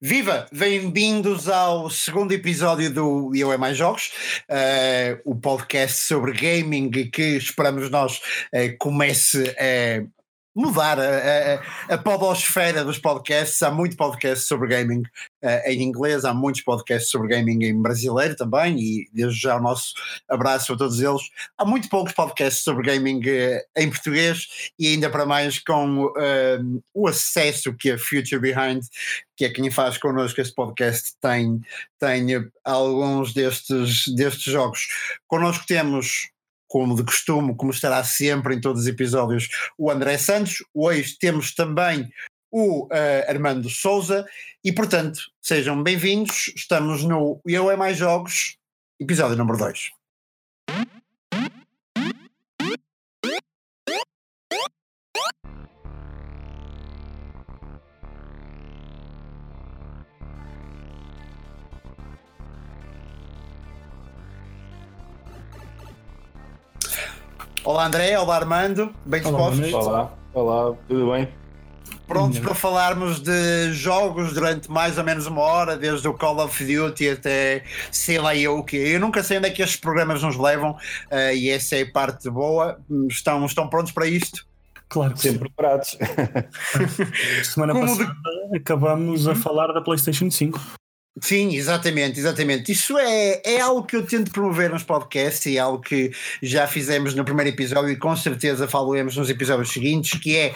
Viva! Bem-vindos ao segundo episódio do Eu é Mais Jogos, uh, o podcast sobre gaming que esperamos nós uh, comece a mudar a, a, a podosfera dos podcasts. Há muito podcast sobre gaming uh, em inglês, há muitos podcasts sobre gaming em brasileiro também, e desde já o nosso abraço a todos eles. Há muito poucos podcasts sobre gaming uh, em português e ainda para mais com uh, o acesso que a Future Behind, que é quem faz connosco este podcast, tem, tem alguns destes, destes jogos. Connosco temos como de costume, como estará sempre em todos os episódios, o André Santos. Hoje temos também o uh, Armando Souza e, portanto, sejam bem-vindos. Estamos no Eu é Mais Jogos, episódio número 2. Olá André, olá Armando, bem dispostos? Olá, olá, tudo bem? Prontos para falarmos de jogos durante mais ou menos uma hora, desde o Call of Duty até sei lá eu o que. Eu nunca sei onde é que estes programas nos levam uh, e essa é a parte boa. Estão, estão prontos para isto? Claro que Sempre preparados. Semana Como passada de... acabamos a uhum. falar da PlayStation 5. Sim, exatamente, exatamente. Isso é, é algo que eu tento promover nos podcasts e é algo que já fizemos no primeiro episódio e com certeza falaremos nos episódios seguintes, que é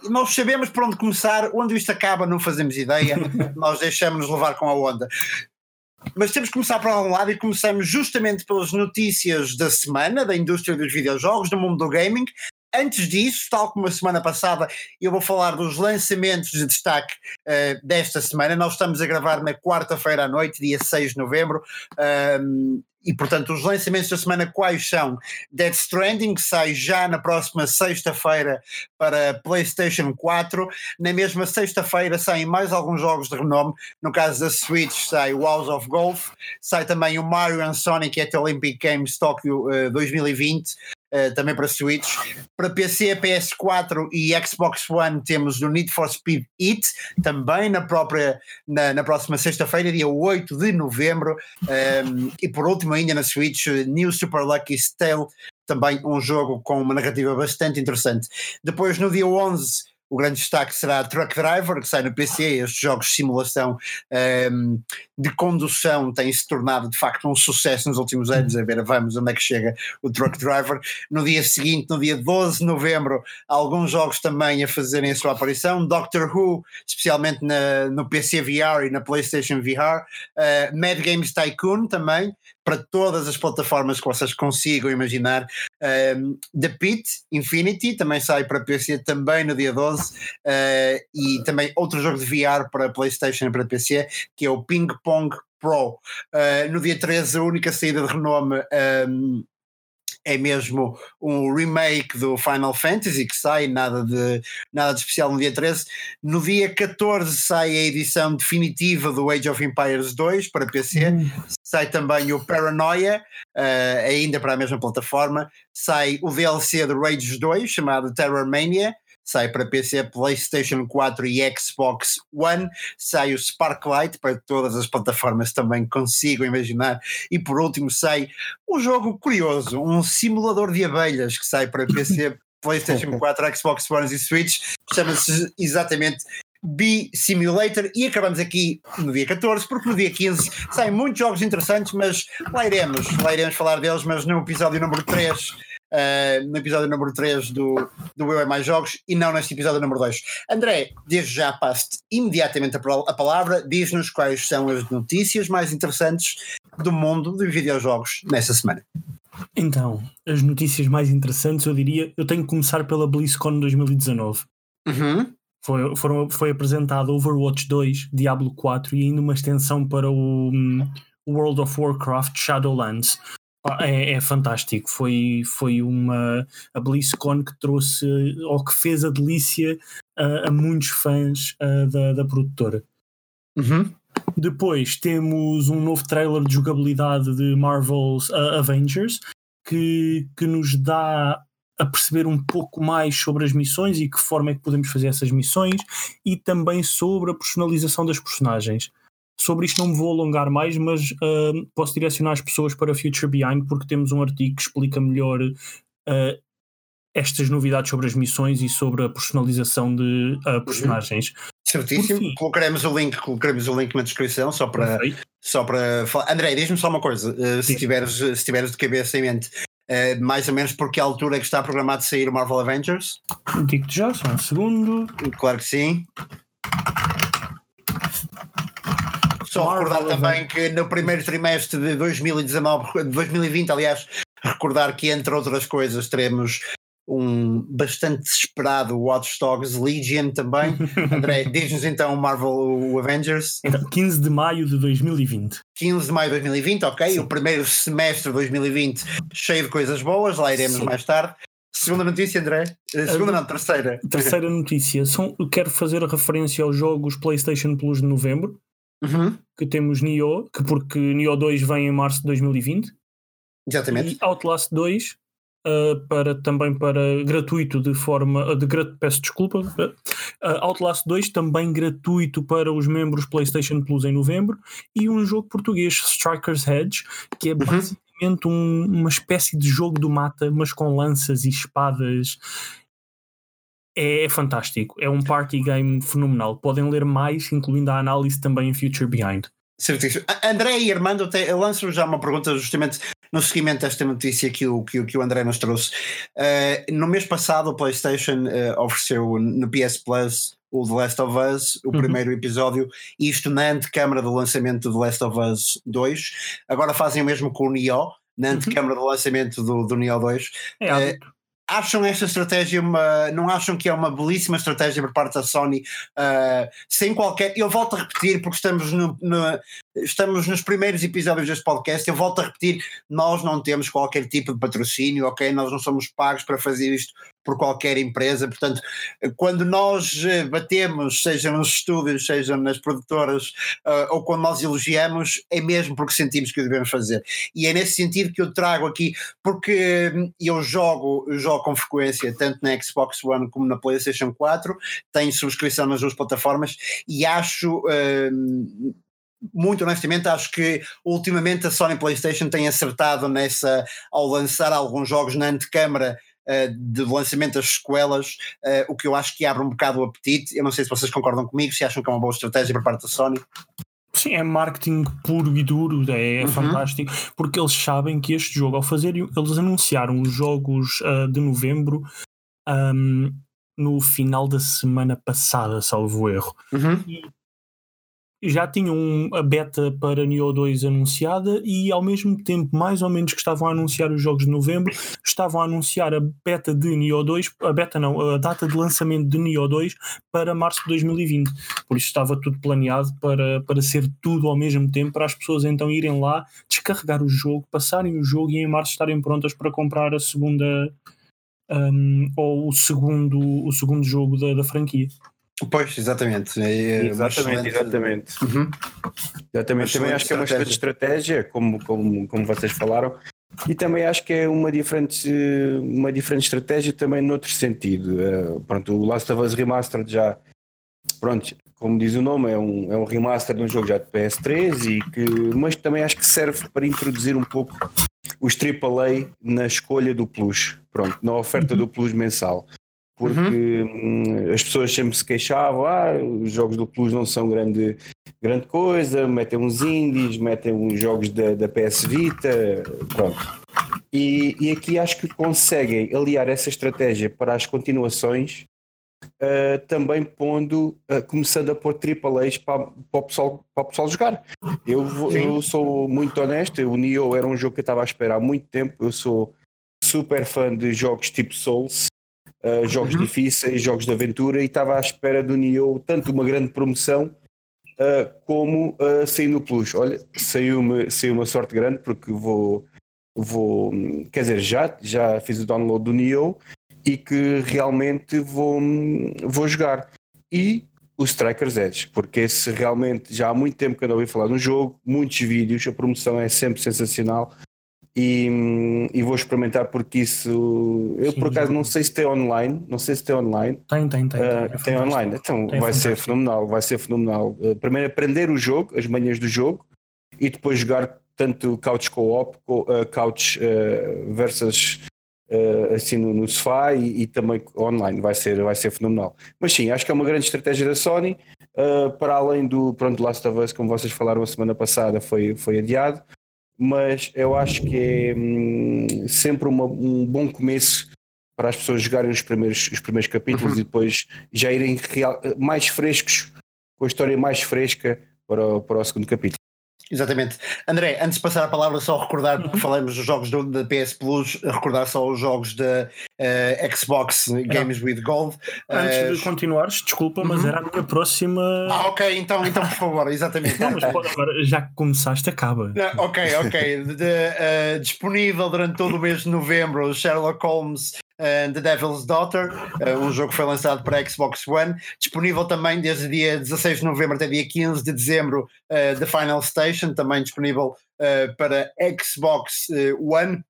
uh, nós sabemos por onde começar, onde isto acaba não fazemos ideia, nós deixamos-nos levar com a onda. Mas temos que começar por algum lado e começamos justamente pelas notícias da semana da indústria dos videojogos, do mundo do gaming, Antes disso, tal como a semana passada, eu vou falar dos lançamentos de destaque uh, desta semana. Nós estamos a gravar na quarta-feira à noite, dia 6 de novembro. Um, e portanto, os lançamentos da semana quais são? Dead Stranding, que sai já na próxima sexta-feira para PlayStation 4. Na mesma sexta-feira saem mais alguns jogos de renome. No caso da Switch, sai o House of Golf, sai também o Mario and Sonic at Olympic Games Tokyo uh, 2020. Uh, também para Switch. Para PC, PS4 e Xbox One temos o Need for Speed It, também na própria na, na próxima sexta-feira, dia 8 de novembro. Um, ehm, e por último, ainda na Switch, New Super Lucky Tale, também um jogo com uma narrativa bastante interessante. Depois, no dia 11 o grande destaque será Truck Driver, que sai no PC. Estes jogos de simulação um, ehm, de condução têm se tornado de facto um sucesso nos últimos anos. A ver, vamos, onde é que chega o Truck Driver. No dia seguinte, no dia 12 de novembro, alguns jogos também a fazerem a sua aparição. Doctor Who, especialmente na, no PC VR e na PlayStation VR. Uh, Mad Games Tycoon também, para todas as plataformas que vocês consigam imaginar. Um, The Pit Infinity também sai para PC também no dia 12 uh, e também outro jogo de VR para PlayStation e para PC que é o Ping Pong Pro. Uh, no dia 13 a única saída de renome um, é mesmo um remake do Final Fantasy que sai, nada de, nada de especial no dia 13. No dia 14 sai a edição definitiva do Age of Empires 2 para PC, hum. sai também o Paranoia, uh, ainda para a mesma plataforma, sai o DLC do Rage 2 chamado Terror Mania sai para PC, PlayStation 4 e Xbox One, sai o Sparklight para todas as plataformas também consigo imaginar, e por último sai um jogo curioso, um simulador de abelhas que sai para PC, PlayStation 4, Xbox One e Switch, chama-se exatamente Bee Simulator e acabamos aqui no dia 14, porque no dia 15 saem muitos jogos interessantes, mas lá iremos, lá iremos falar deles, mas no episódio número 3 uh, no episódio número 3 do, do Eu é Mais Jogos e não neste episódio número 2. André, desde já passo imediatamente a, palavra, diz-nos quais são as notícias mais interessantes do mundo dos videojogos nessa semana. Então, as notícias mais interessantes, eu diria, eu tenho que começar pela BlizzCon 2019. Uhum. Foi, foram, foi apresentado Overwatch 2, Diablo 4 e ainda uma extensão para o um, World of Warcraft Shadowlands. É, é, fantástico. Foi, foi uma a BlizzCon que trouxe ou que fez a delícia a, a muitos fãs da, da produtora. Uhum. Depois temos um novo trailer de jogabilidade de Marvel's uh, Avengers que, que nos dá a perceber um pouco mais sobre as missões e que forma é que podemos fazer essas missões e também sobre a personalização das personagens. Sobre isto não me vou alongar mais, mas uh, posso direcionar as pessoas para Future Behind porque temos um artigo que explica melhor uh, estas novidades sobre as missões e sobre a personalização de uh, personagens. Certíssimo, colocaremos o link, colocaremos o link na descrição só para, só para falar. André, diz-me só uma coisa, uh, se, tiveres, se tiveres de cabeça em mente, uh, mais ou menos por que altura é que está programado sair o Marvel Avengers? Digo-te já, só um segundo. Claro que sim. Só Marvel recordar também que no primeiro trimestre de 2019, 2020, aliás, recordar que entre outras coisas teremos um bastante esperado Watch Dogs Legion também. André, diz-nos então o Marvel o Avengers. Então, 15 de maio de 2020. 15 de maio de 2020, ok. Sim. O primeiro semestre de 2020 cheio de coisas boas, lá iremos Sim. mais tarde. Segunda notícia, André? Eh, segunda não, terceira. Terceira notícia. São, quero fazer referência aos jogos PlayStation Plus de novembro. Uhum. Que temos Nioh, que porque Nioh 2 vem em março de 2020. Exatamente. E Outlast 2 uh, para, também para gratuito de forma de peço desculpa uh, Outlast 2 também gratuito para os membros PlayStation Plus em novembro e um jogo português Strikers Hedge que é uhum. basicamente um, uma espécie de jogo do mata mas com lanças e espadas é, é, fantástico, é um party game fenomenal. Podem ler mais, incluindo a análise também em Future Behind. Certíssimo. André e Armando, lanço já uma pergunta justamente no seguimento desta notícia que o, que, que o André nos trouxe. Uh, no mês passado, o PlayStation uh, ofereceu no PS Plus o The Last of Us, o uhum. primeiro episódio, isto na antecâmara do lançamento do The Last of Us 2. Agora fazem o mesmo com o Nioh, na antecâmara uhum. do lançamento do, do Nioh 2. É, uh, acham esta estratégia uma. Não acham que é uma belíssima estratégia por parte da Sony, uh, sem qualquer. Eu volto a repetir, porque estamos, no, no, estamos nos primeiros episódios deste podcast, eu volto a repetir: nós não temos qualquer tipo de patrocínio, ok? Nós não somos pagos para fazer isto por qualquer empresa. Portanto, quando nós eh, batemos, seja nos estúdios, seja nas produtoras, uh, ou quando nós elogiamos, é mesmo porque sentimos que o devemos fazer. E é nesse sentido que eu trago aqui, porque hum, eu jogo, jogo com frequência, tanto na Xbox One como na PlayStation 4, tenho subscrição nas duas plataformas e acho. Uh, muito honestamente, acho que ultimamente a Sony PlayStation tem acertado nessa ao lançar alguns jogos na antecâmara uh, de lançamento das sequelas, uh, o que eu acho que abre um bocado o apetite. Eu não sei se vocês concordam comigo, se acham que é uma boa estratégia por parte da Sony. Sim, é marketing puro e duro, é, é uhum. fantástico, porque eles sabem que este jogo, ao fazer, eles anunciaram os jogos uh, de novembro um, no final da semana passada, salvo erro. Uhum. E já tinham a beta para Neo 2 anunciada e ao mesmo tempo, mais ou menos que estavam a anunciar os jogos de novembro, estavam a anunciar a beta de Neo 2, a beta não, a data de lançamento de Neo 2 para março de 2020. Por isso estava tudo planeado para, para ser tudo ao mesmo tempo, para as pessoas então irem lá, descarregar o jogo, passarem o jogo e em março estarem prontas para comprar a segunda um, ou o segundo, o segundo jogo da, da franquia. Pois, exatamente. É exatamente, exatamente. Uhum. Exatamente. Também acho que é uma excelente estratégia, como, como, como vocês falaram, e também acho que é uma diferente, uma diferente estratégia também noutro sentido. Uh, pronto, o Last of Us Remastered já, pronto, como diz o nome, é um, é um remaster de um jogo já de PS3, e que, mas também acho que serve para introduzir um pouco os AAA na escolha do Plus, pronto, na oferta do Plus mensal porque uhum. as pessoas sempre se queixavam, ah, os jogos do Plus não são grande, grande coisa, metem uns indies, metem uns jogos da, da PS Vita, pronto. E, e aqui acho que conseguem aliar essa estratégia para as continuações, uh, também pondo, uh, começando a pôr AAAs para, para, o pessoal, para o pessoal jogar. Eu, eu sou muito honesto, o Nioh era um jogo que eu estava a esperar há muito tempo, eu sou super fã de jogos tipo Souls, uh, jogos uhum. difíceis, jogos de aventura, e estava à espera do Nioh tanto uma grande promoção uh, como uh, sair no Plus. Olha, saiu-me saiu uma sorte grande porque vou, vou, quer dizer, já, já fiz o download do Nioh e que realmente vou, vou jogar. E o Strikers Edge, porque esse realmente já há muito tempo que eu não ouvi falar no jogo, muitos vídeos, a promoção é sempre sensacional e, e, vou experimentar porque isso eu Sim, por acaso não sei se tem online não sei se tem online. Tem tem tem, uh, tem, tem online. Então tem vai ser fenomenal vai ser fenomenal. Uh, primeiro aprender o jogo as manhas do jogo e depois jogar tanto couch co-op uh, couch versus assim no, no sofá e, e, também online. Vai ser vai ser fenomenal. Mas sim acho que é uma grande estratégia da Sony. Para além do pronto Last of Us como vocês falaram a semana passada foi foi adiado mas eu acho que é hum, sempre uma, um bom começo para as pessoas jogarem os primeiros, os primeiros capítulos uhum. e depois já irem real, mais frescos, com a história mais fresca para o, para o segundo capítulo. Exatamente. André, antes de passar a palavra, só recordar, porque uhum. falamos dos jogos da PS Plus, recordar só os jogos da uh, Xbox Games with Gold. Antes uh, de continuares, desculpa, mas uhum. era a minha próxima. Ah, ok, então, então por favor, exatamente. Não, mas pode, agora, já que começaste, acaba. Não, ok, ok. De, uh, disponível durante todo o mês de novembro, Sherlock Holmes The Devil's Daughter, uh, um jogo que foi lançado para Xbox One, disponível também desde dia 16 de novembro até dia 15 de dezembro, uh, The Final Station, também disponível para Xbox One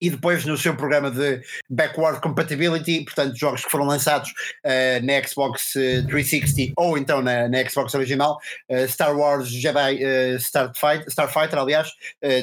e depois no seu programa de backward compatibility, portanto, jogos que foram lançados uh, na Xbox 360 ou então na, na Xbox original, uh, Star Wars Jedi uh, Starfighter, Starfighter, aliás,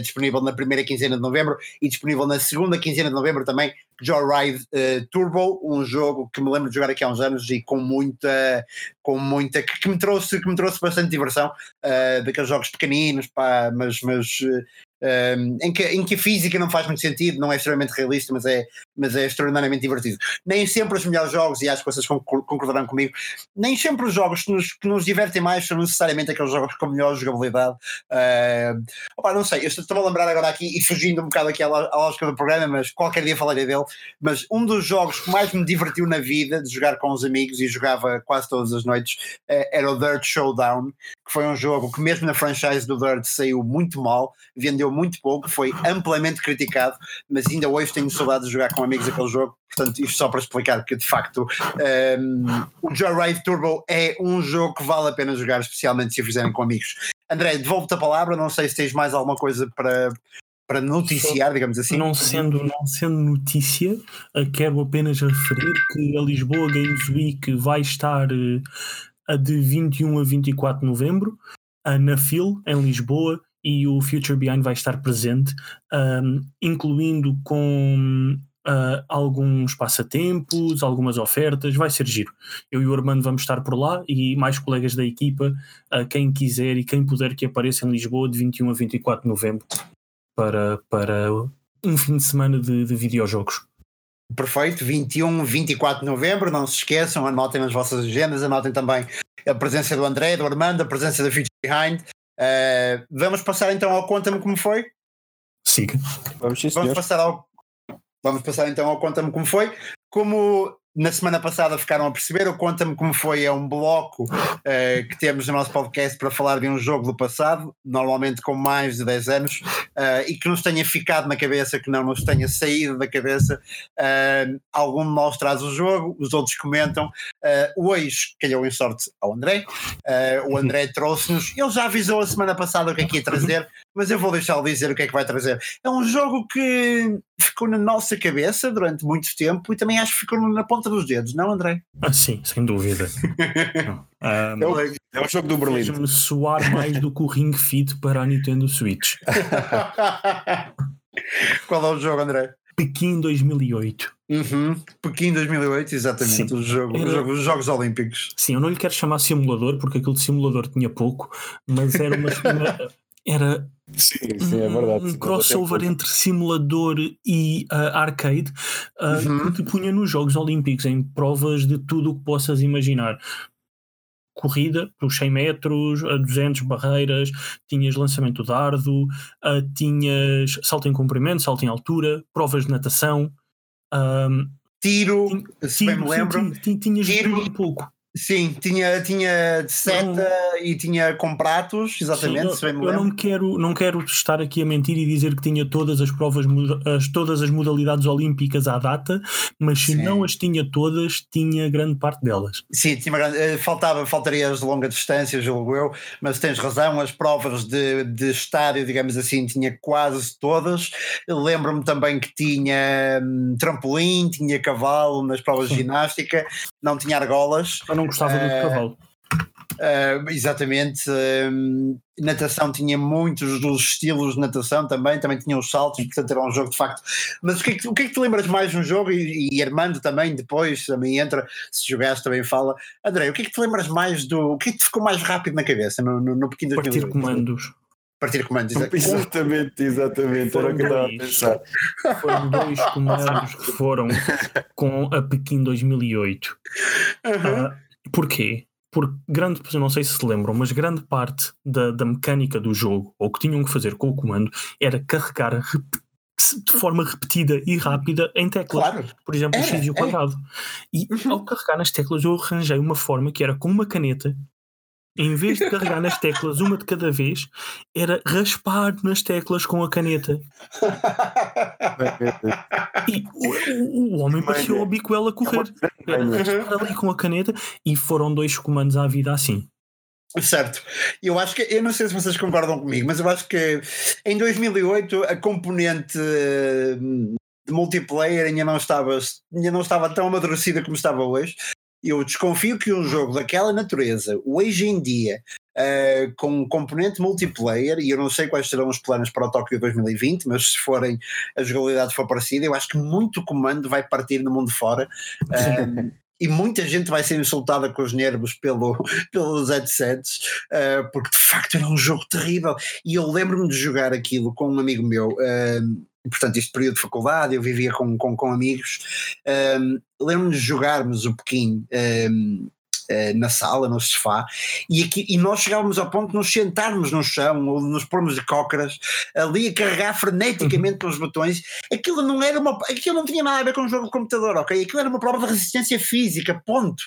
disponível na primeira quinzena de novembro e disponível na segunda quinzena de novembro também Joyride uh, Turbo, um jogo que me lembro de jogar aqui há uns anos e com muita, com muita que, que me trouxe, que me trouxe bastante diversão, uh, daqueles jogos pequeninos, pá, mas, mas uh, um, em, que, em que a física não faz muito sentido, não é extremamente realista, mas é, mas é extraordinariamente divertido. Nem sempre os melhores jogos, e acho que vocês concordarão comigo, nem sempre os jogos que nos, que nos divertem mais são necessariamente aqueles jogos com melhor jogabilidade. Uh, opa, não sei, eu estou a lembrar agora aqui e fugindo um bocado aqui à, à lógica do programa, mas qualquer dia falarei dele. Mas um dos jogos que mais me divertiu na vida de jogar com os amigos e jogava quase todas as noites uh, era o Dirt Showdown, que foi um jogo que, mesmo na franchise do Dirt, saiu muito mal, vendeu muito pouco, foi amplamente criticado, mas ainda hoje tenho saudade de jogar com amigos aquele jogo. Portanto, isto só para explicar que de facto um, o Joyride Turbo é um jogo que vale a pena jogar, especialmente se o fizerem com amigos. André, devolvo-te a palavra, não sei se tens mais alguma coisa para, para noticiar, digamos assim. Não sendo, não sendo notícia, quero apenas referir que a Lisboa Games Week vai estar eh, a de 21 a 24 de novembro, na FIL, em Lisboa, e o Future Behind vai estar presente, um, incluindo com uh, alguns passatempos, algumas ofertas, vai ser giro. Eu e o Armando vamos estar por lá e mais colegas da equipa, uh, quem quiser e quem puder que apareça em Lisboa de 21 a 24 de novembro para, para um fim de semana de, de videojogos. Perfeito, 21, 24 de novembro, não se esqueçam, anotem nas vossas agendas, anotem também a presença do André, do Armando, a presença da Future Behind, Uh, vamos passar então ao Conta-me como foi? Siga. Vamos, vamos passar ao Vamos passar então ao Conta-me como foi. Como na semana passada ficaram a perceber, o Conta-me como foi é um bloco uh, que temos no nosso podcast para falar de um jogo do passado, normalmente com mais de 10 anos, uh, e que nos tenha ficado na cabeça, que não nos tenha saído da cabeça. Uh, algum de nós traz o jogo, os outros comentam. Hoje calhou em sorte ao André. o André trouxe-nos, ele já avisou a semana passada o que é que ia trazer, mas eu vou deixá-lo dizer o que é que vai trazer. É um jogo que ficou na nossa cabeça durante muito tempo e também acho que ficou na ponta dos dedos, não, André? Ah, sim, sem dúvida. um, é, o, é o jogo do Berlim. Fez-me soar mais do que o Ring Fit para a Nintendo Switch. Qual é o jogo, André? Pequim 2008. Uhum. Pequim 2008, exatamente. O jogo, era... o jogo, os Jogos Olímpicos. Sim, eu não lhe quero chamar simulador porque aquele simulador tinha pouco, mas era uma. era Sim, sim, é verdade. Um crossover entre simulador e uh, arcade uh, uhum. que te punha nos Jogos Olímpicos em provas de tudo o que possas imaginar. Corrida pelos 100 metros, a 200 barreiras, tinhas lançamento de dardo, uh, tinhas salto em comprimento, salto em altura, provas de natação, um, tiro, se bem me lembro. Tinhas tiro. um pouco. Sim, tinha, tinha seta não, e tinha com pratos, exatamente. Sim, eu, eu não quero, não quero estar aqui a mentir e dizer que tinha todas as provas, as, todas as modalidades olímpicas à data, mas se sim. não as tinha todas, tinha grande parte delas. Sim, tinha grande, eh, faltava, faltaria as de longa distância, julgo eu, mas tens razão, as provas de, de estádio, digamos assim, tinha quase todas. Lembro-me também que tinha hum, trampolim, tinha cavalo nas provas sim. de ginástica, não tinha argolas. Eu não gostava do cavalo. Uh, exatamente. Uh, natação tinha muitos dos estilos de natação também, também tinha os saltos, portanto era um jogo de facto. Mas o que é que, o que, é que te lembras mais no jogo? E, e, Armando também, depois também entra, se jogaste também fala. André, o que é que te lembras mais do. O que é que te ficou mais rápido na cabeça no, no, no pequeno Partir comandos. Partir comandos, exatamente. Exatamente, era o que eu estava a pensar. Foram dois comandos que foram com a Pequim 2008. Uhum. Uh, porquê? porque grande, não sei se se lembram, mas grande parte da, da mecânica do jogo, ou que tinham que fazer com o comando, era carregar de forma repetida e rápida em teclas. Claro. Por exemplo, o X e o quadrado. E uhum. ao carregar nas teclas eu arranjei uma forma que era com uma caneta em vez de carregar nas teclas uma de cada vez, era raspar nas teclas com a caneta. e o, o homem parecia o bico a correr. Era raspar ali com a caneta e foram dois comandos à vida assim. Certo. Eu acho que, eu não sei se vocês concordam comigo, mas eu acho que em 2008 a componente hum, de multiplayer ainda não estava, ainda não estava tão amadurecida como estava hoje eu desconfio que um jogo daquela natureza, hoje em dia, uh, com um componente multiplayer, e eu não sei quais serão os planos para o Tóquio 2020, mas se forem a jogabilidade for parecida, eu acho que muito comando vai partir no mundo fora. Uh, e muita gente vai ser insultada com os nervos pelo, pelos headsets, uh, porque de facto era um jogo terrível. E eu lembro-me de jogar aquilo com um amigo meu. Portanto, este período de faculdade, eu vivia com, com, com amigos. Um, Lembro-me de jogarmos um pouquinho um, uh, na sala, no sofá, e, aqui, e nós chegávamos ao ponto de nos sentarmos no chão ou nos pormos de cócoras ali a carregar freneticamente pelos botões. Aquilo não era uma. Aquilo não tinha nada a ver com um jogo de computador, ok? Aquilo era uma prova de resistência física, ponto.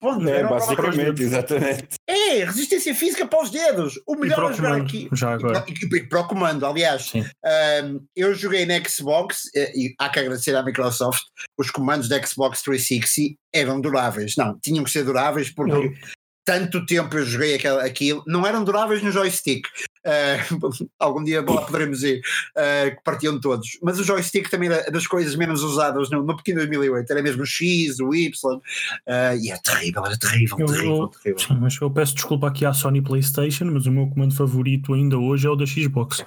É, basicamente, exatamente. É, resistência física para os dedos. O melhor a jogar aqui. Já agora. E, e, e, para o comando, aliás. Um, eu joguei na Xbox eh, e há que agradecer à Microsoft. Os comandos da Xbox 360 eram duráveis. Não, tinham que ser duráveis porque não. tanto tempo eu joguei aquilo. Não eram duráveis no joystick. Uh, algum dia poderemos ir, uh, que partiam todos. Mas o joystick também era das coisas menos usadas no, no pequeno 2008, era mesmo o X, o Y, uh, e é terrível, era terrível, eu, terrível, terrível. Sim, mas eu peço desculpa aqui à Sony PlayStation, mas o meu comando favorito ainda hoje é o da Xbox.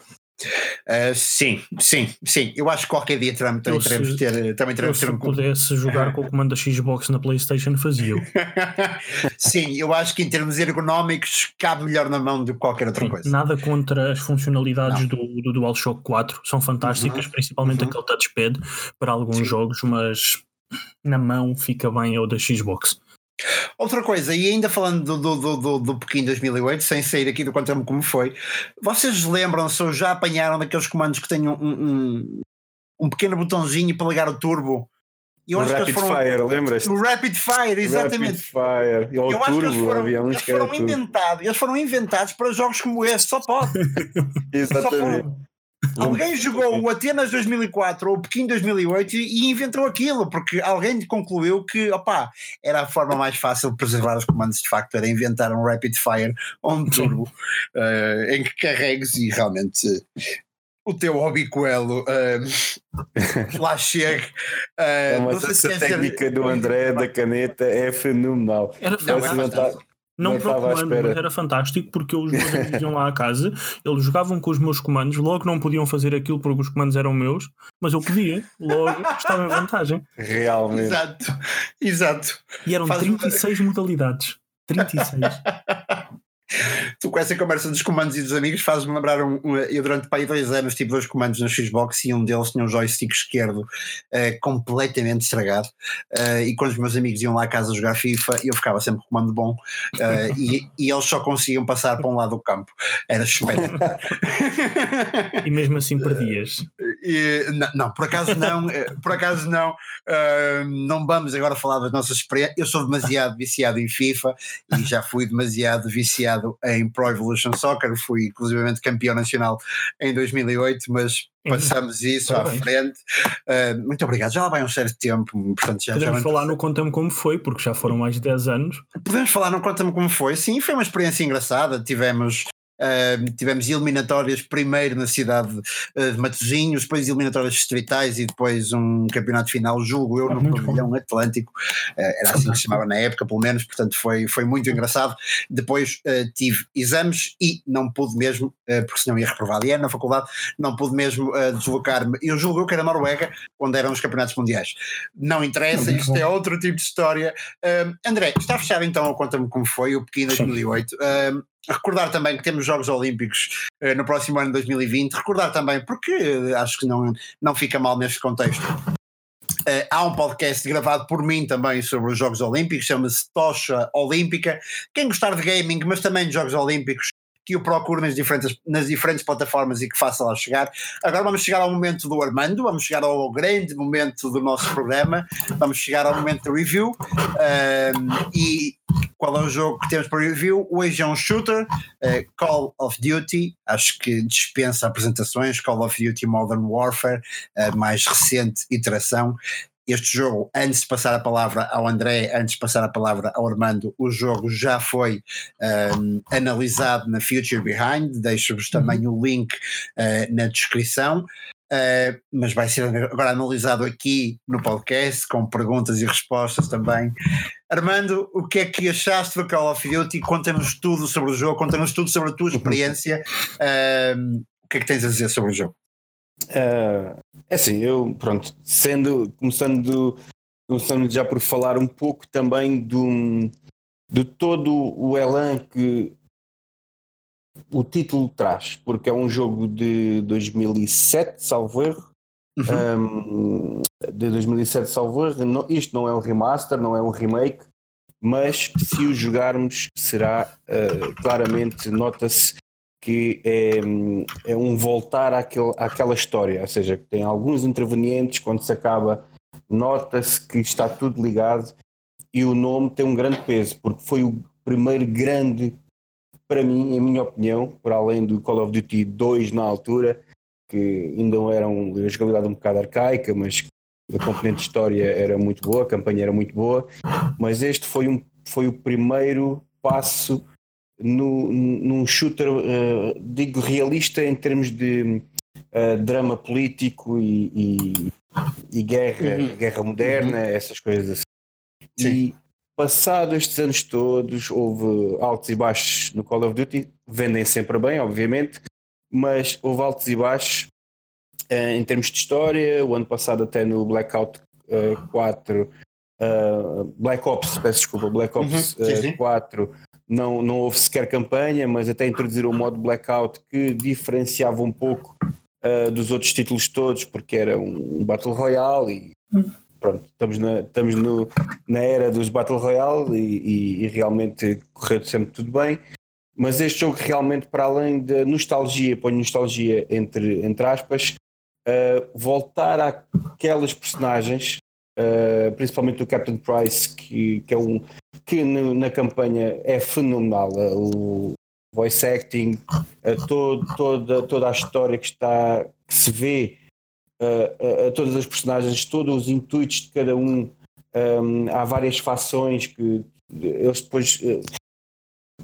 Uh, sim, sim, sim. Eu acho que qualquer dia também, também teremos de ter. Também teremos eu, ter um... Se pudesse jogar com o comando da Xbox na PlayStation, fazia. sim, eu acho que em termos ergonómicos cabe melhor na mão do que qualquer outra sim, coisa. Nada contra as funcionalidades do, do DualShock 4, são fantásticas, uhum. principalmente uhum. aquele touchpad para alguns sim. jogos, mas na mão fica bem o da Xbox. Outra coisa, e ainda falando do, do, do, do, do Pequim 2008, sem sair aqui do quanto como foi, vocês lembram-se ou já apanharam daqueles comandos que têm um, um, um pequeno botãozinho para ligar o turbo? Eu o Rapid foram, Fire, lembras-te? O Rapid Fire, exatamente. Rapid Fire, e o eu turbo, acho que eles foram, eles foram inventados, eles foram inventados para jogos como esse, só pode. exatamente. Só Alguém jogou o Atenas 2004 ou o Pequim 2008 e inventou aquilo, porque alguém concluiu que opa, era a forma mais fácil de preservar os comandos de facto, era inventar um Rapid Fire ou um Turbo uh, em que carregues e realmente o teu hobby coelho uh, lá chega. Uh, é, mas essa técnica do André da caneta é fenomenal. Era, não, é não, para o comando, mas era fantástico porque os meus amigos iam lá à casa, eles jogavam com os meus comandos, logo não podiam fazer aquilo porque os comandos eram meus, mas eu podia, logo estava em vantagem. Realmente. Exato, exato. E eram Faz 36 uma... modalidades. 36. tu com essa conversa dos comandos e dos amigos fazes-me lembrar um, um, eu durante pai dois anos tive dois comandos no Xbox e um deles tinha um joystick esquerdo uh, completamente estragado uh, e quando os meus amigos iam lá à casa jogar FIFA eu ficava sempre com comando bom uh, e, e, eles só conseguiam passar para um lado do campo. Era espetacular. E mesmo assim perdias e, não, não, por acaso não, eh, por acaso não, uh, não vamos agora falar das nossas experiências. Eu sou demasiado viciado em FIFA e já fui demasiado viciado em Pro Evolution Soccer, fui inclusivamente campeão nacional em 2008, mas passamos isso à frente. Uh, muito obrigado, já lá vai um certo tempo, portanto já Podemos já falar no Conta-me Como Foi, porque já foram mais de 10 anos. Podemos falar no Conta-me Como Foi, sim, foi uma experiência engraçada, tivemos Uh, tivemos eliminatórias primeiro na cidade uh, de Matosinhos, depois eliminatórias distritais e depois um campeonato final, julgo eu, no Pavilhão Atlântico, uh, era assim que se chamava na época, pelo menos, portanto foi, foi muito engraçado. Depois tive exames e não pude mesmo, porque senão ia reprovar ali na faculdade, não pude mesmo deslocar-me. Eu julgo eu que era Noruega, onde eram os campeonatos mundiais. Não interessa, isto é outro tipo de história. André, está fechado então, conta-me como foi o Pequim 2008. Recordar também que temos Jogos Olímpicos uh, no próximo ano de 2020. Recordar também, porque uh, acho que não, não fica mal neste contexto. Uh, há um podcast gravado por mim também sobre os Jogos Olímpicos, chama-se Tocha Olímpica. Quem gostar de gaming, mas também de Jogos Olímpicos, que o procure nas diferentes, nas diferentes plataformas e que faça lá chegar. Agora vamos chegar ao momento do Armando, vamos chegar ao grande momento do nosso programa, vamos chegar ao momento do review. Um, e qual é o jogo que temos para review? Hoje é um shooter, uh, Call of Duty, acho que dispensa apresentações, Call of Duty Modern Warfare, a mais recente iteração este jogo, antes de passar a palavra ao André, antes de passar a palavra ao Armando, o jogo já foi um, analisado na Future Behind, deixo-vos também uhum. o link uh, na descrição. Uh, mas vai ser agora analisado aqui no podcast, com perguntas e respostas também. Armando, o que é que achaste do Call of Duty? Conta-nos tudo sobre o jogo, conta-nos tudo sobre a tua experiência. Uh, o que é que tens a dizer sobre o jogo? Uh, é assim, eu, pronto, sendo, começando, começando já por falar um pouco também do, de todo o elan que o título traz, porque é um jogo de 2007, salvo erro. Uhum. Um, de 2007, salvo erro. Não, isto não é um remaster, não é um remake, mas se o jogarmos, será uh, claramente, nota-se que é, é um voltar àquele, àquela história, ou seja, que tem alguns intervenientes, quando se acaba, nota-se que está tudo ligado e o nome tem um grande peso, porque foi o primeiro grande, para mim, em minha opinião, por além do Call of Duty 2 na altura, que ainda era uma jogabilidade um bocado arcaica, mas a componente de história era muito boa, a campanha era muito boa, mas este foi, um, foi o primeiro passo no, num shooter, uh, digo realista em termos de uh, drama político e, e, e guerra, uhum. guerra moderna, uhum. essas coisas assim. Sim. E passado estes anos todos, houve altos e baixos no Call of Duty, vendem sempre bem, obviamente, mas houve altos e baixos uh, em termos de história. O ano passado, até no Blackout uh, 4, uh, Black Ops, peço desculpa, Black Ops uhum. sim, sim. 4 não, não houve sequer campanha, mas até introduziram o modo blackout que diferenciava um pouco uh, dos outros títulos todos, porque era um, Battle Royale e pronto, estamos, na, estamos no, na era dos Battle Royale e, e, e, realmente correu sempre tudo bem. Mas este jogo realmente, para além da nostalgia, põe nostalgia entre, entre aspas, uh, voltar àquelas personagens, uh, principalmente o Captain Price, que, que é um que no, na campanha é fenomenal. O voice acting, todo, toda, toda a história que está, que se vê, a, todas as personagens, todos os intuitos de cada um. Um, há várias fações que eles depois uh,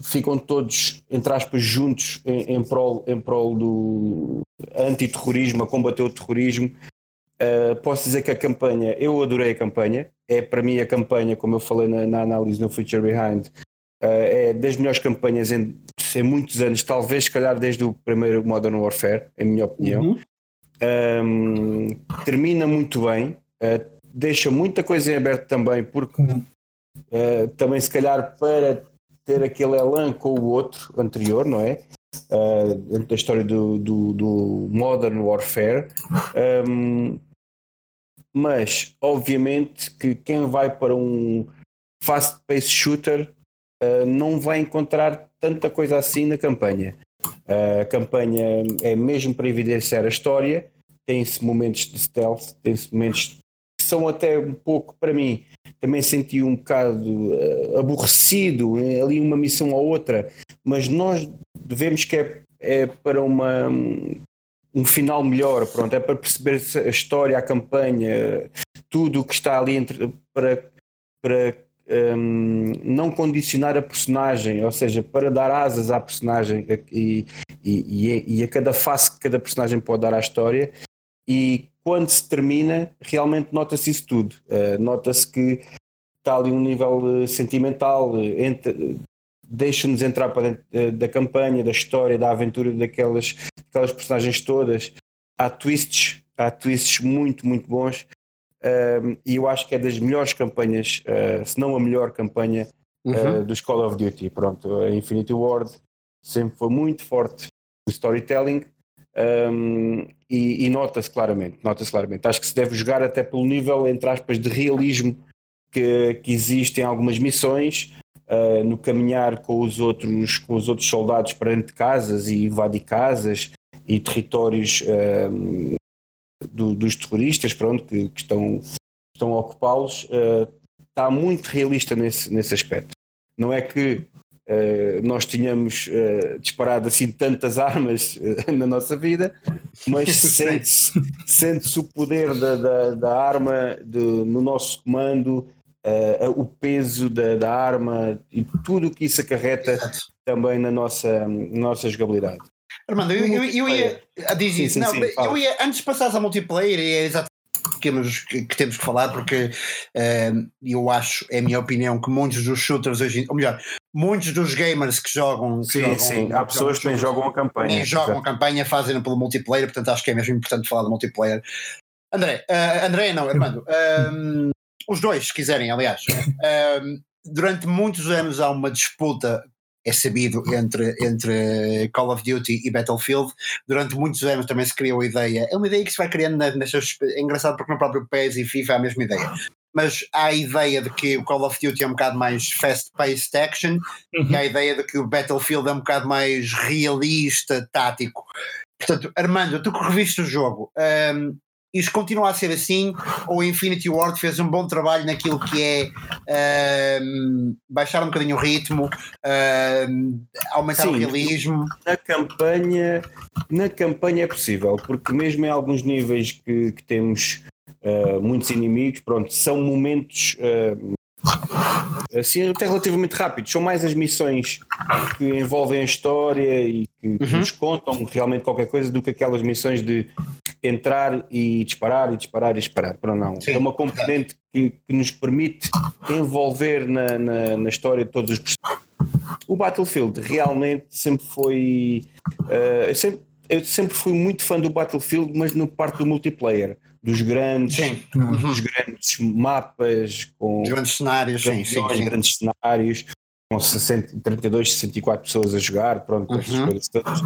ficam todos, entre aspas, juntos em, em, prol, em prol do antiterrorismo, a combater o terrorismo. Uh, posso dizer que a campanha, eu adorei a campanha, é para mim a campanha, como eu falei na, na análise no Future Behind, uh, é das melhores campanhas em, em, muitos anos, talvez se calhar desde o primeiro Modern Warfare, em minha opinião. Uhum. Um, termina muito bem, uh, deixa muita coisa em aberto também, porque uh, também se calhar para ter aquele elan com o outro anterior, não é? Dentro da história do, do, do Modern Warfare. Um, mas obviamente que quem vai para um fast pace shooter uh, não vai encontrar tanta coisa assim na campanha. Uh, a campanha é mesmo para evidenciar a história, tem-se momentos de stealth, tem-se momentos que são até um pouco, para mim, também senti um bocado uh, aborrecido, ali uma missão ou outra, mas nós devemos que é, é para uma, um final melhor, pronto, é para perceber a história, a campanha, tudo o que está ali entre, para, para um, não condicionar a personagem, ou seja, para dar asas à personagem e, e, e, a cada face que cada personagem pode dar à história. E quando se termina, realmente nota-se isso tudo. Uh, nota-se que está ali um nível uh, sentimental, uh, deixa-nos entrar para dentro da campanha, da história, da aventura daquelas, daquelas personagens todas. Há twists, há twists muito, muito bons e eu acho que é das melhores campanhas, uh, se não a melhor campanha uh, uhum. dos Call of Duty. Pronto, a Infinity Ward sempre foi muito forte no storytelling um, e, e nota-se claramente, nota-se claramente. Acho que se deve jogar até pelo nível, entre aspas, de realismo que, que existe em algumas missões. Uh, no caminhar com os outros com os outros soldados de casas e invadir casas e territórios do, dos terroristas pronto, que, que estão, estão a ocupá-los, uh, está muito realista nesse, nesse aspecto. Não é que uh, nós tínhamos uh, disparado assim tantas armas na nossa vida, mas sente-se sente o poder da, da, da arma de, no nosso comando, o peso da, da arma e tudo o que isso acarreta também na nossa, na nossa jogabilidade. Armando, eu, eu, eu ia. Ah, diz sim, isso. Não, sim, eu ia, antes de passares a multiplayer, é exatamente que que, temos que falar, porque uh, eu acho, é a minha opinião, que muitos dos shooters hoje, ou melhor, muitos dos gamers que jogam. Que sim, jogam, sim, há pessoas que nem jogam a campanha. Jogam a campanha, fazem pelo multiplayer, portanto acho que é mesmo importante falar do multiplayer. André, uh, André não, Armando, um, os dois, se quiserem, aliás. Um, durante muitos anos há uma disputa é sabido entre, entre Call of Duty e Battlefield. Durante muitos anos também se criou a ideia, é uma ideia que se vai criando nestas. É engraçado porque no próprio PES e FIFA é a mesma ideia. Mas há a ideia de que o Call of Duty é um bocado mais fast-paced action uhum. e há a ideia de que o Battlefield é um bocado mais realista, tático. Portanto, Armando, tu que reviste o jogo, um, isto continua a ser assim, ou Infinity Ward fez um bom trabalho naquilo que é uh, baixar um bocadinho o ritmo, uh, aumentar Sim, o realismo. Na campanha, na campanha é possível, porque mesmo em alguns níveis que, que temos uh, muitos inimigos, pronto, são momentos assim até relativamente rápidos. São mais as missões que envolvem a história e que, uhum. nos contam realmente qualquer coisa do que aquelas missões de entrar e disparar e disparar e disparar. Para não. Sim. É uma componente que, que, nos permite envolver na, na, na, história de todos os personagens. O Battlefield realmente sempre foi. Uh, sempre, eu sempre fui muito fã do Battlefield, mas no parte do multiplayer dos grandes, uhum. dos grandes mapas, com os grandes cenários, sim, sim, sim. grandes cenários, com 60, 32, 64 pessoas a jogar, pronto, uhum. estas coisas todas.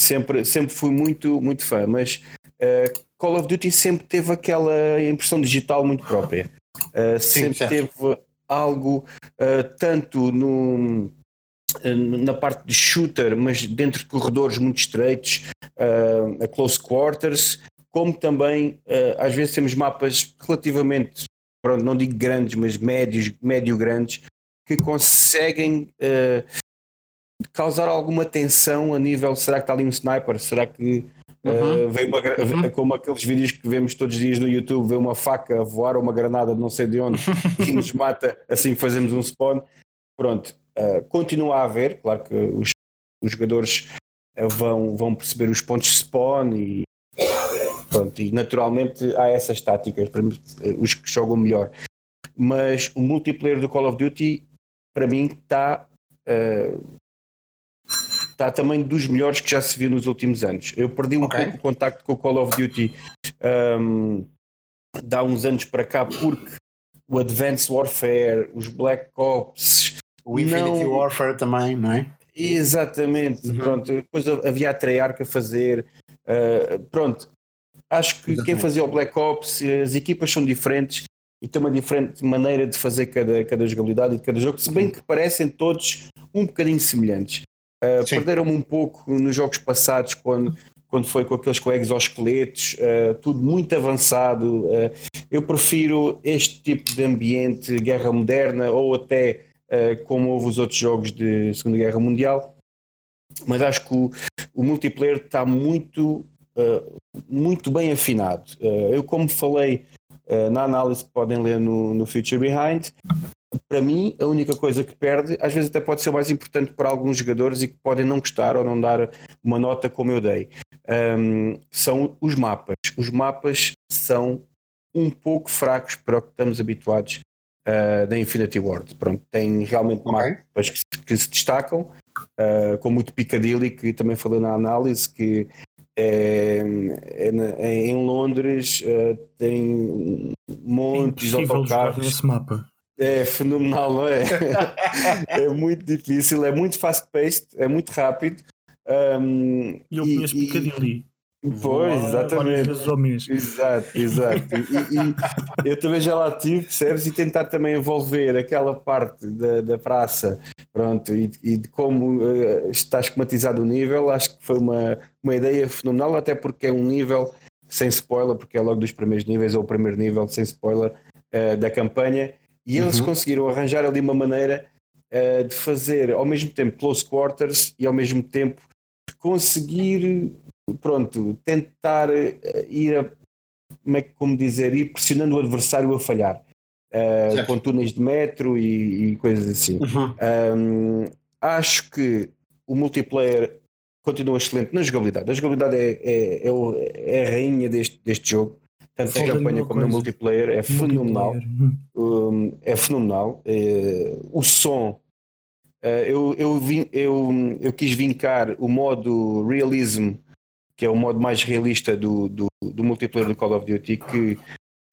Sempre, sempre fui muito, muito fã, mas uh, Call of Duty sempre teve aquela impressão digital muito própria. Uh, sempre teve algo, uh, tanto no, na parte de shooter, mas dentro de corredores muito estreitos, a close quarters, como também às vezes temos mapas relativamente, pronto, não digo grandes, mas médios, médio grandes, que conseguem uh, causar alguma tensão a nível, será que está ali um sniper? Será que uh, uhum. veio uma, uhum. como aqueles vídeos que vemos todos os dias no YouTube, vê uma faca voar ou uma granada de não sei de onde e nos mata, assim fazemos um spawn. Pronto, continua a haver, claro que os, os jogadores vão, vão perceber os pontos de spawn e Pronto, e naturalmente há essas táticas para os que jogam melhor. Mas o multiplayer do Call of Duty, para mim, está uh, está também dos melhores que já se viu nos últimos anos. Eu perdi um okay. pouco o contacto com o Call of Duty um, de há uns anos para cá, porque o Advanced Warfare, os Black Ops, o Infinity não... Warfare também, não é? Exatamente, uhum. pronto. Depois havia a Treyarch a fazer. Uh, pronto, Acho que Exatamente. quem fazia o Black Ops, as equipas são diferentes e tem uma diferente maneira de fazer cada, cada jogabilidade e cada jogo, se bem que parecem todos um bocadinho semelhantes. Uh, Perderam-me um pouco nos jogos passados quando, quando foi com aqueles com exoesqueletos, uh, tudo muito avançado. Uh, eu prefiro este tipo de ambiente, guerra moderna, ou até como houve os outros jogos de Segunda Guerra Mundial. Mas acho que o, o multiplayer está muito, muito bem afinado. eu, como falei na análise que podem ler no, no Future Behind, para mim, a única coisa que perde, às vezes até pode ser mais importante para alguns jogadores e que podem não gostar ou não dar uma nota como eu dei, um, são os mapas. Os mapas são um pouco fracos para o que estamos habituados uh, da Infinity Ward. Pronto, tem realmente okay. mapas que, que, se destacam, uh, como o de Piccadilly, que também falei na análise, que é, é, é em Londres uh, tem montes é de autocarros. Esse mapa. É fenomenal, não é? é muito difícil, é muito fast-paced, é muito rápido. Um, e eu conheço Piccadilly. Pois, exatamente. Exato, exato. e, e, eu também já lá tive, percebes? E tentar também envolver aquela parte da, da praça, pronto, e, e de como uh, está esquematizado o nível, acho que foi uma, uma ideia fenomenal, até porque é um nível sem spoiler, porque é logo dos primeiros níveis, ou o primeiro nível sem spoiler uh, da campanha, e eles uhum. conseguiram arranjar ali uma maneira uh, de fazer ao mesmo tempo close quarters e ao mesmo tempo conseguir, pronto, tentar uh, ir a, como é que como dizer, ir pressionando o adversário a falhar. Uh, com túneis de metro e, e coisas assim. Uhum. Um, acho que o multiplayer continua excelente na jogabilidade. A jogabilidade é, é, é, é a rainha deste, deste jogo tanto na campanha como no multiplayer, é fenomenal. Um, é fenomenal. É, o som, uh, eu, eu, vim, eu, eu quis vincar o modo realism, que é o modo mais realista do, do, do multiplayer do Call of Duty, que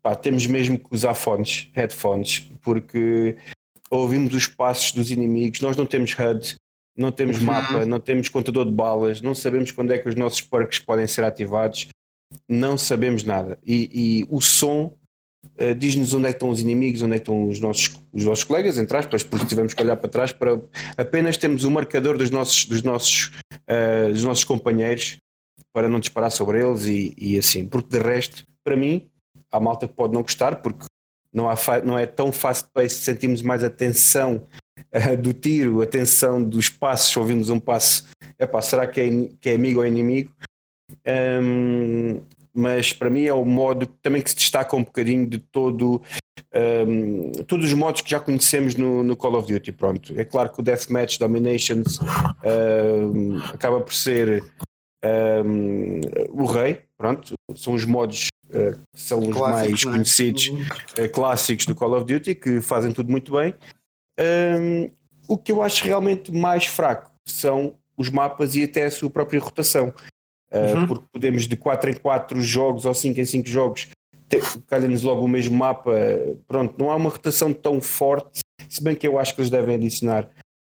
pá, temos mesmo que usar fones, headphones, porque ouvimos os passos dos inimigos, nós não temos HUD, não temos uhum. mapa, não temos contador de balas, não sabemos quando é que os nossos perks podem ser ativados não sabemos nada. E, e o som uh, diz-nos onde é estão os inimigos, onde é estão os nossos, os nossos colegas, entre aspas, porque tivemos que olhar para trás para apenas temos o marcador dos nossos, dos nossos, uh, dos nossos companheiros para não disparar sobre eles e, e, assim. Porque de resto, para mim, há malta que pode não gostar, porque não, há não é tão fast paced, sentimos mais a tensão uh, do tiro, a tensão dos passos, ouvimos um passo, epá, será que é, que é amigo ou inimigo? Um, mas para mim é o modo também que se destaca um bocadinho de todo um, todos os modos que já conhecemos no, no, Call of Duty. Pronto, é claro que o Deathmatch Dominations um, acaba por ser um, o rei, pronto, são os modos uh, que são os mais é? conhecidos uh, clássicos do Call of Duty que fazem tudo muito bem. o que eu acho realmente mais fraco são os mapas e até a sua própria rotação. Eh, uhum. porque podemos de 4 em 4 jogos ou 5 em 5 jogos calha-nos logo o mesmo mapa. Pronto, não há uma rotação tão forte, se bem que eu acho que eles devem adicionar.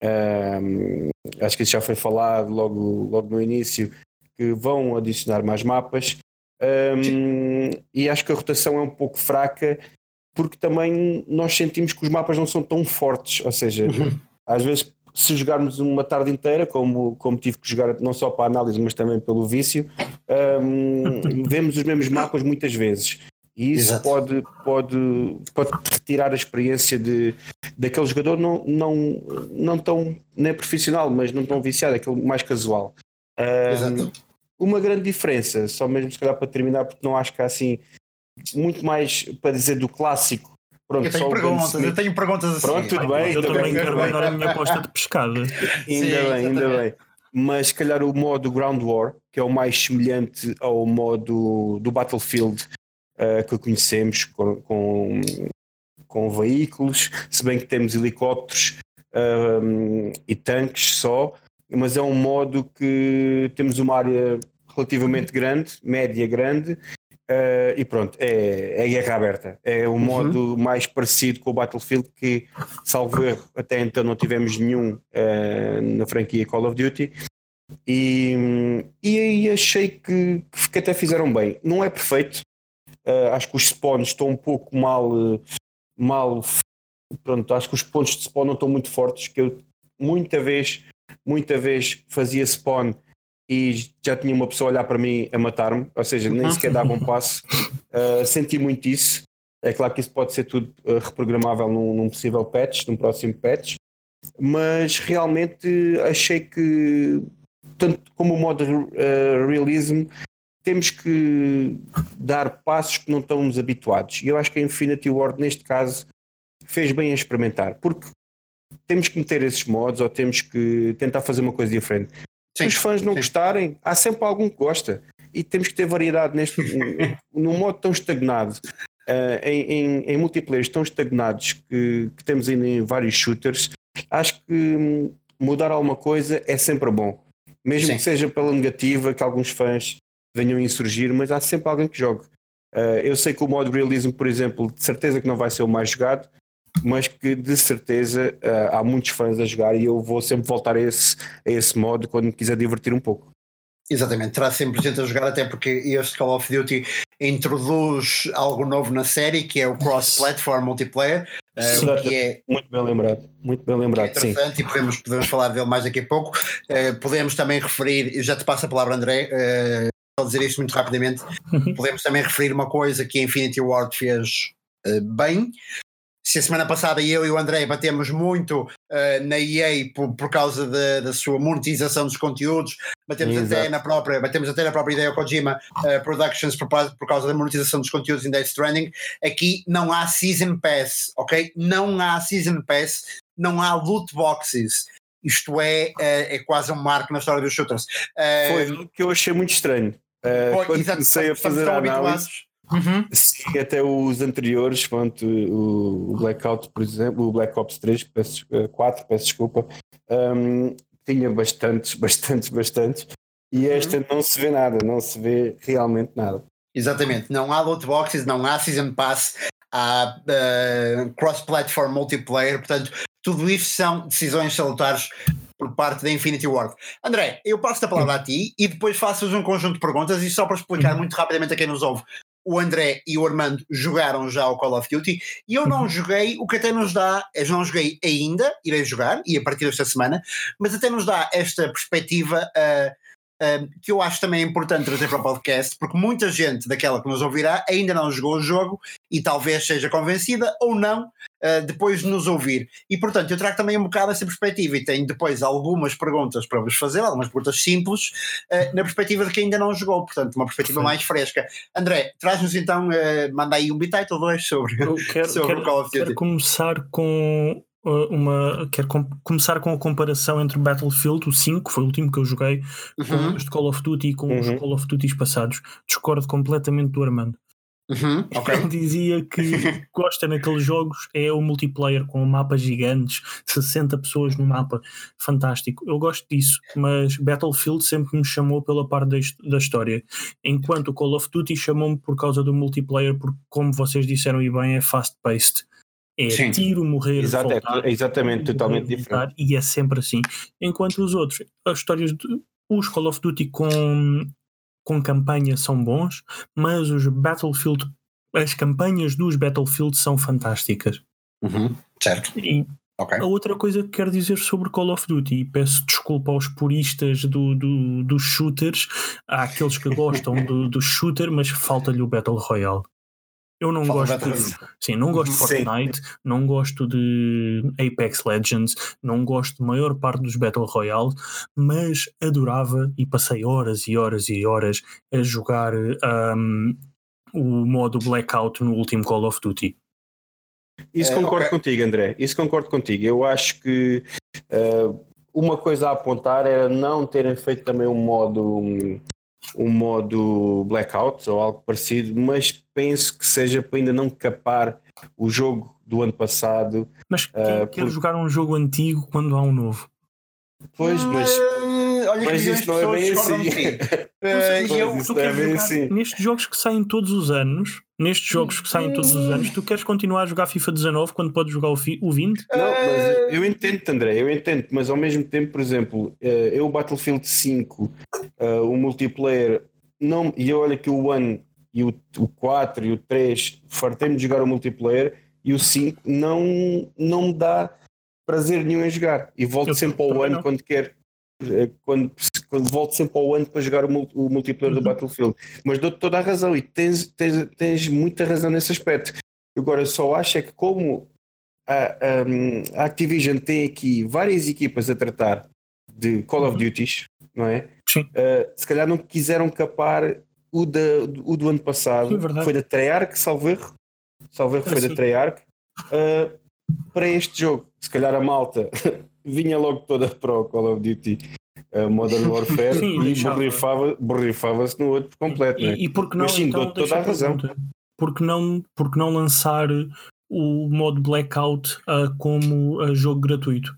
Um, acho que isso já foi falado logo, logo no início, que vão adicionar mais mapas. Um, e acho que a rotação é um pouco fraca, porque também nós sentimos que os mapas não são tão fortes, ou seja, uhum. às vezes se jogarmos uma tarde inteira, como, como tive que jogar não só para a análise, mas também pelo vício, um, vemos os mesmos mapas muitas vezes. E isso pode, pode, pode retirar a experiência de, daquele jogador não, não, não tão nem profissional, mas não tão viciado, aquele mais casual. Um, uma grande diferença, só mesmo se calhar para terminar, porque não acho que há assim muito mais para dizer do clássico Pronto, eu tenho perguntas, eu tenho perguntas assim. Pronto, tudo bem. Eu também quero mandar a minha aposta de pescada. ainda Sim, bem, ainda bem. Mas se calhar o modo Ground War, que é o mais semelhante ao modo do Battlefield uh, que conhecemos, com, com, com, veículos, se bem que temos helicópteros um, e tanques só, mas é um modo que temos uma área relativamente grande, média grande, Uh, e pronto, é, é guerra aberta. É o uhum. modo mais parecido com o Battlefield que, salvo erro, até então não tivemos nenhum uh, na franquia Call of Duty. E, e aí achei que, que até fizeram bem. Não é perfeito. Uh, acho que os spawns estão um pouco mal, mal. Pronto, acho que os pontos de spawn não estão muito fortes. Que eu muita vez, muita vez fazia spawn e já tinha uma pessoa a olhar para mim a matar-me, ou seja, nem sequer dava um passo. Uh, senti muito isso. É claro que isso pode ser tudo uh, reprogramável num, num, possível patch, num próximo patch, mas realmente achei que, tanto como o modo uh, realism, temos que dar passos que não estamos habituados. E eu acho que a Infinity Ward, neste caso, fez bem a experimentar, porque temos que meter esses modos ou temos que tentar fazer uma coisa diferente. Se os fãs não sim. gostarem, há sempre algum que gosta. E temos que ter variedade neste num modo tão estagnado, uh, em, em, em multiplayers tão estagnados que, que temos ainda em vários shooters. Acho que hum, mudar alguma coisa é sempre bom. Mesmo sim. que seja pela negativa, que alguns fãs venham a insurgir, mas há sempre alguém que jogue. Uh, eu sei que o modo realismo, por exemplo, de certeza que não vai ser o mais jogado, mas que de certeza uh, há muitos fãs a jogar e eu vou sempre voltar a esse, a esse modo quando me quiser divertir um pouco. Exatamente, terá sempre gente a jogar, até porque este Call of Duty introduz algo novo na série, que é o cross-platform multiplayer. Uh, que é muito bem lembrado, muito bem lembrado. É interessante sim. e podemos, podemos falar dele mais daqui a pouco. Uh, podemos também referir, eu já te passo a palavra, André, uh, dizer isto muito rapidamente. Podemos também referir uma coisa que a Infinity Ward fez bem, se a semana passada eu e o André batemos muito uh, na EA por, por causa de, da sua monetização dos conteúdos, batemos até na própria, batemos até na própria ideia Kojima uh, Productions por, por, causa da monetização dos conteúdos em Death Stranding, aqui não há Season Pass, ok? Não há Season Pass, não há loot boxes. Isto é, uh, é quase um marco na história dos shooters. Foi o que eu achei muito estranho. Uh, quando comecei a fazer a análise, Uhum. Sim, até os anteriores, pronto, o Blackout, por exemplo, o Black Ops 3, peço, 4, eh, peço desculpa, um, tinha bastantes, bastantes, bastantes, e uhum. esta uhum. não se vê nada, não se vê realmente nada. Exatamente, não há loot boxes, não há Season Pass, há uh, cross-platform multiplayer, portanto, tudo isso são decisões salutares por parte da Infinity Ward. André, eu passo a palavra a ti e depois faço-vos um conjunto de perguntas e só para explicar uhum. muito rapidamente a quem nos ouve o André e o Armando jogaram já o Call of Duty e eu não uhum. joguei, o que até nos dá, eu não joguei ainda, irei jogar e a partir desta semana, mas até nos dá esta perspectiva uh, que eu acho também importante trazer para o podcast, porque muita gente daquela que nos ouvirá ainda não jogou o jogo e talvez seja convencida ou não uh, depois de nos ouvir. E portanto, eu trago também um bocado essa perspectiva e tenho depois algumas perguntas para vos fazer, algumas perguntas simples, uh, na perspectiva de quem ainda não jogou, portanto, uma perspectiva Sim. mais fresca. André, traz-nos então, uh, manda aí um bitite ou dois sobre, quero, sobre quero, o Call of Duty. Quero começar com uma quero com, começar com a comparação entre Battlefield, o 5, que foi o último que eu joguei, uhum. com os Call of Duty e com uhum. os Call of Duty passados. Discordo completamente do Armando. Uhum, okay. Ele dizia que gosta naqueles jogos é o multiplayer com mapas gigantes, 60 pessoas no mapa, fantástico. Eu gosto disso, mas Battlefield sempre me chamou pela parte da, da história, enquanto o Call of Duty chamou-me por causa do multiplayer, porque, como vocês disseram e bem, é fast-paced. É Sim. tiro, morrer, Exato, é voltar, é exatamente, totalmente diferente. E é sempre assim. Enquanto os outros, as histórias de, os Call of Duty com, com campanha são bons, mas os Battlefield, as campanhas dos Battlefield são fantásticas. Uhum, certo. E okay. a outra coisa que quero dizer sobre Call of Duty, e peço desculpa aos puristas do, do, dos shooters, há aqueles que gostam do, do shooter, mas falta-lhe o Battle Royale. Eu não Fala gosto de, sim, não gosto de Fortnite, sim. não gosto de Apex Legends, não gosto de maior parte dos Battle Royale, mas adorava e passei horas e horas e horas a jogar um, o modo Blackout no último Call of Duty. Isso concordo é, okay. contigo, André. Isso concordo contigo. Eu acho que uh, uma coisa a apontar era não terem feito também um modo um, um modo blackout ou algo parecido, mas penso que seja para ainda não capar o jogo do ano passado. Mas quem uh, quer por... jogar um jogo antigo quando há um novo? Pois, mas, olha mas isso não é bem assim. uh, eu, isso é bem assim. Nestes jogos que saem todos os anos, nestes jogos que saem todos os anos, tu queres continuar a jogar FIFA 19 quando podes jogar o, o 20? Não, mas eu entendo, André, eu entendo, mas ao mesmo tempo, por exemplo, eh, eu Battlefield 5, eh, o multiplayer, não, e eu olho que o 1 e o, o 4 e o 3 fartei-me de jogar o multiplayer e o 5 não, não me dá prazer nenhum em jogar e volto eu sempre ao 1 quando quero eh, quando, quando volto sempre ao ano para jogar o, o multiplayer do uhum. Battlefield. Mas dou-te toda a razão e tens, tens, tens muita razão nesse aspecto. Agora, só acho é que como a, a, a Activision tem aqui várias equipas a tratar de Call of uhum. Duties, não é? Sim. Uh, se calhar não quiseram capar o, da, o do ano passado, Sim, foi da Treyarch, salvo erro, salvo erro foi da Treyarch, uh, para este jogo. Se calhar a malta vinha logo toda para o Call of Duty uh, Modern Warfare Sim, e borrifava-se borrifava no outro completo. E, né? e porque não, Mas sim, então, toda a razão. Porque não, porque não lançar o modo Blackout uh, como uh, jogo gratuito?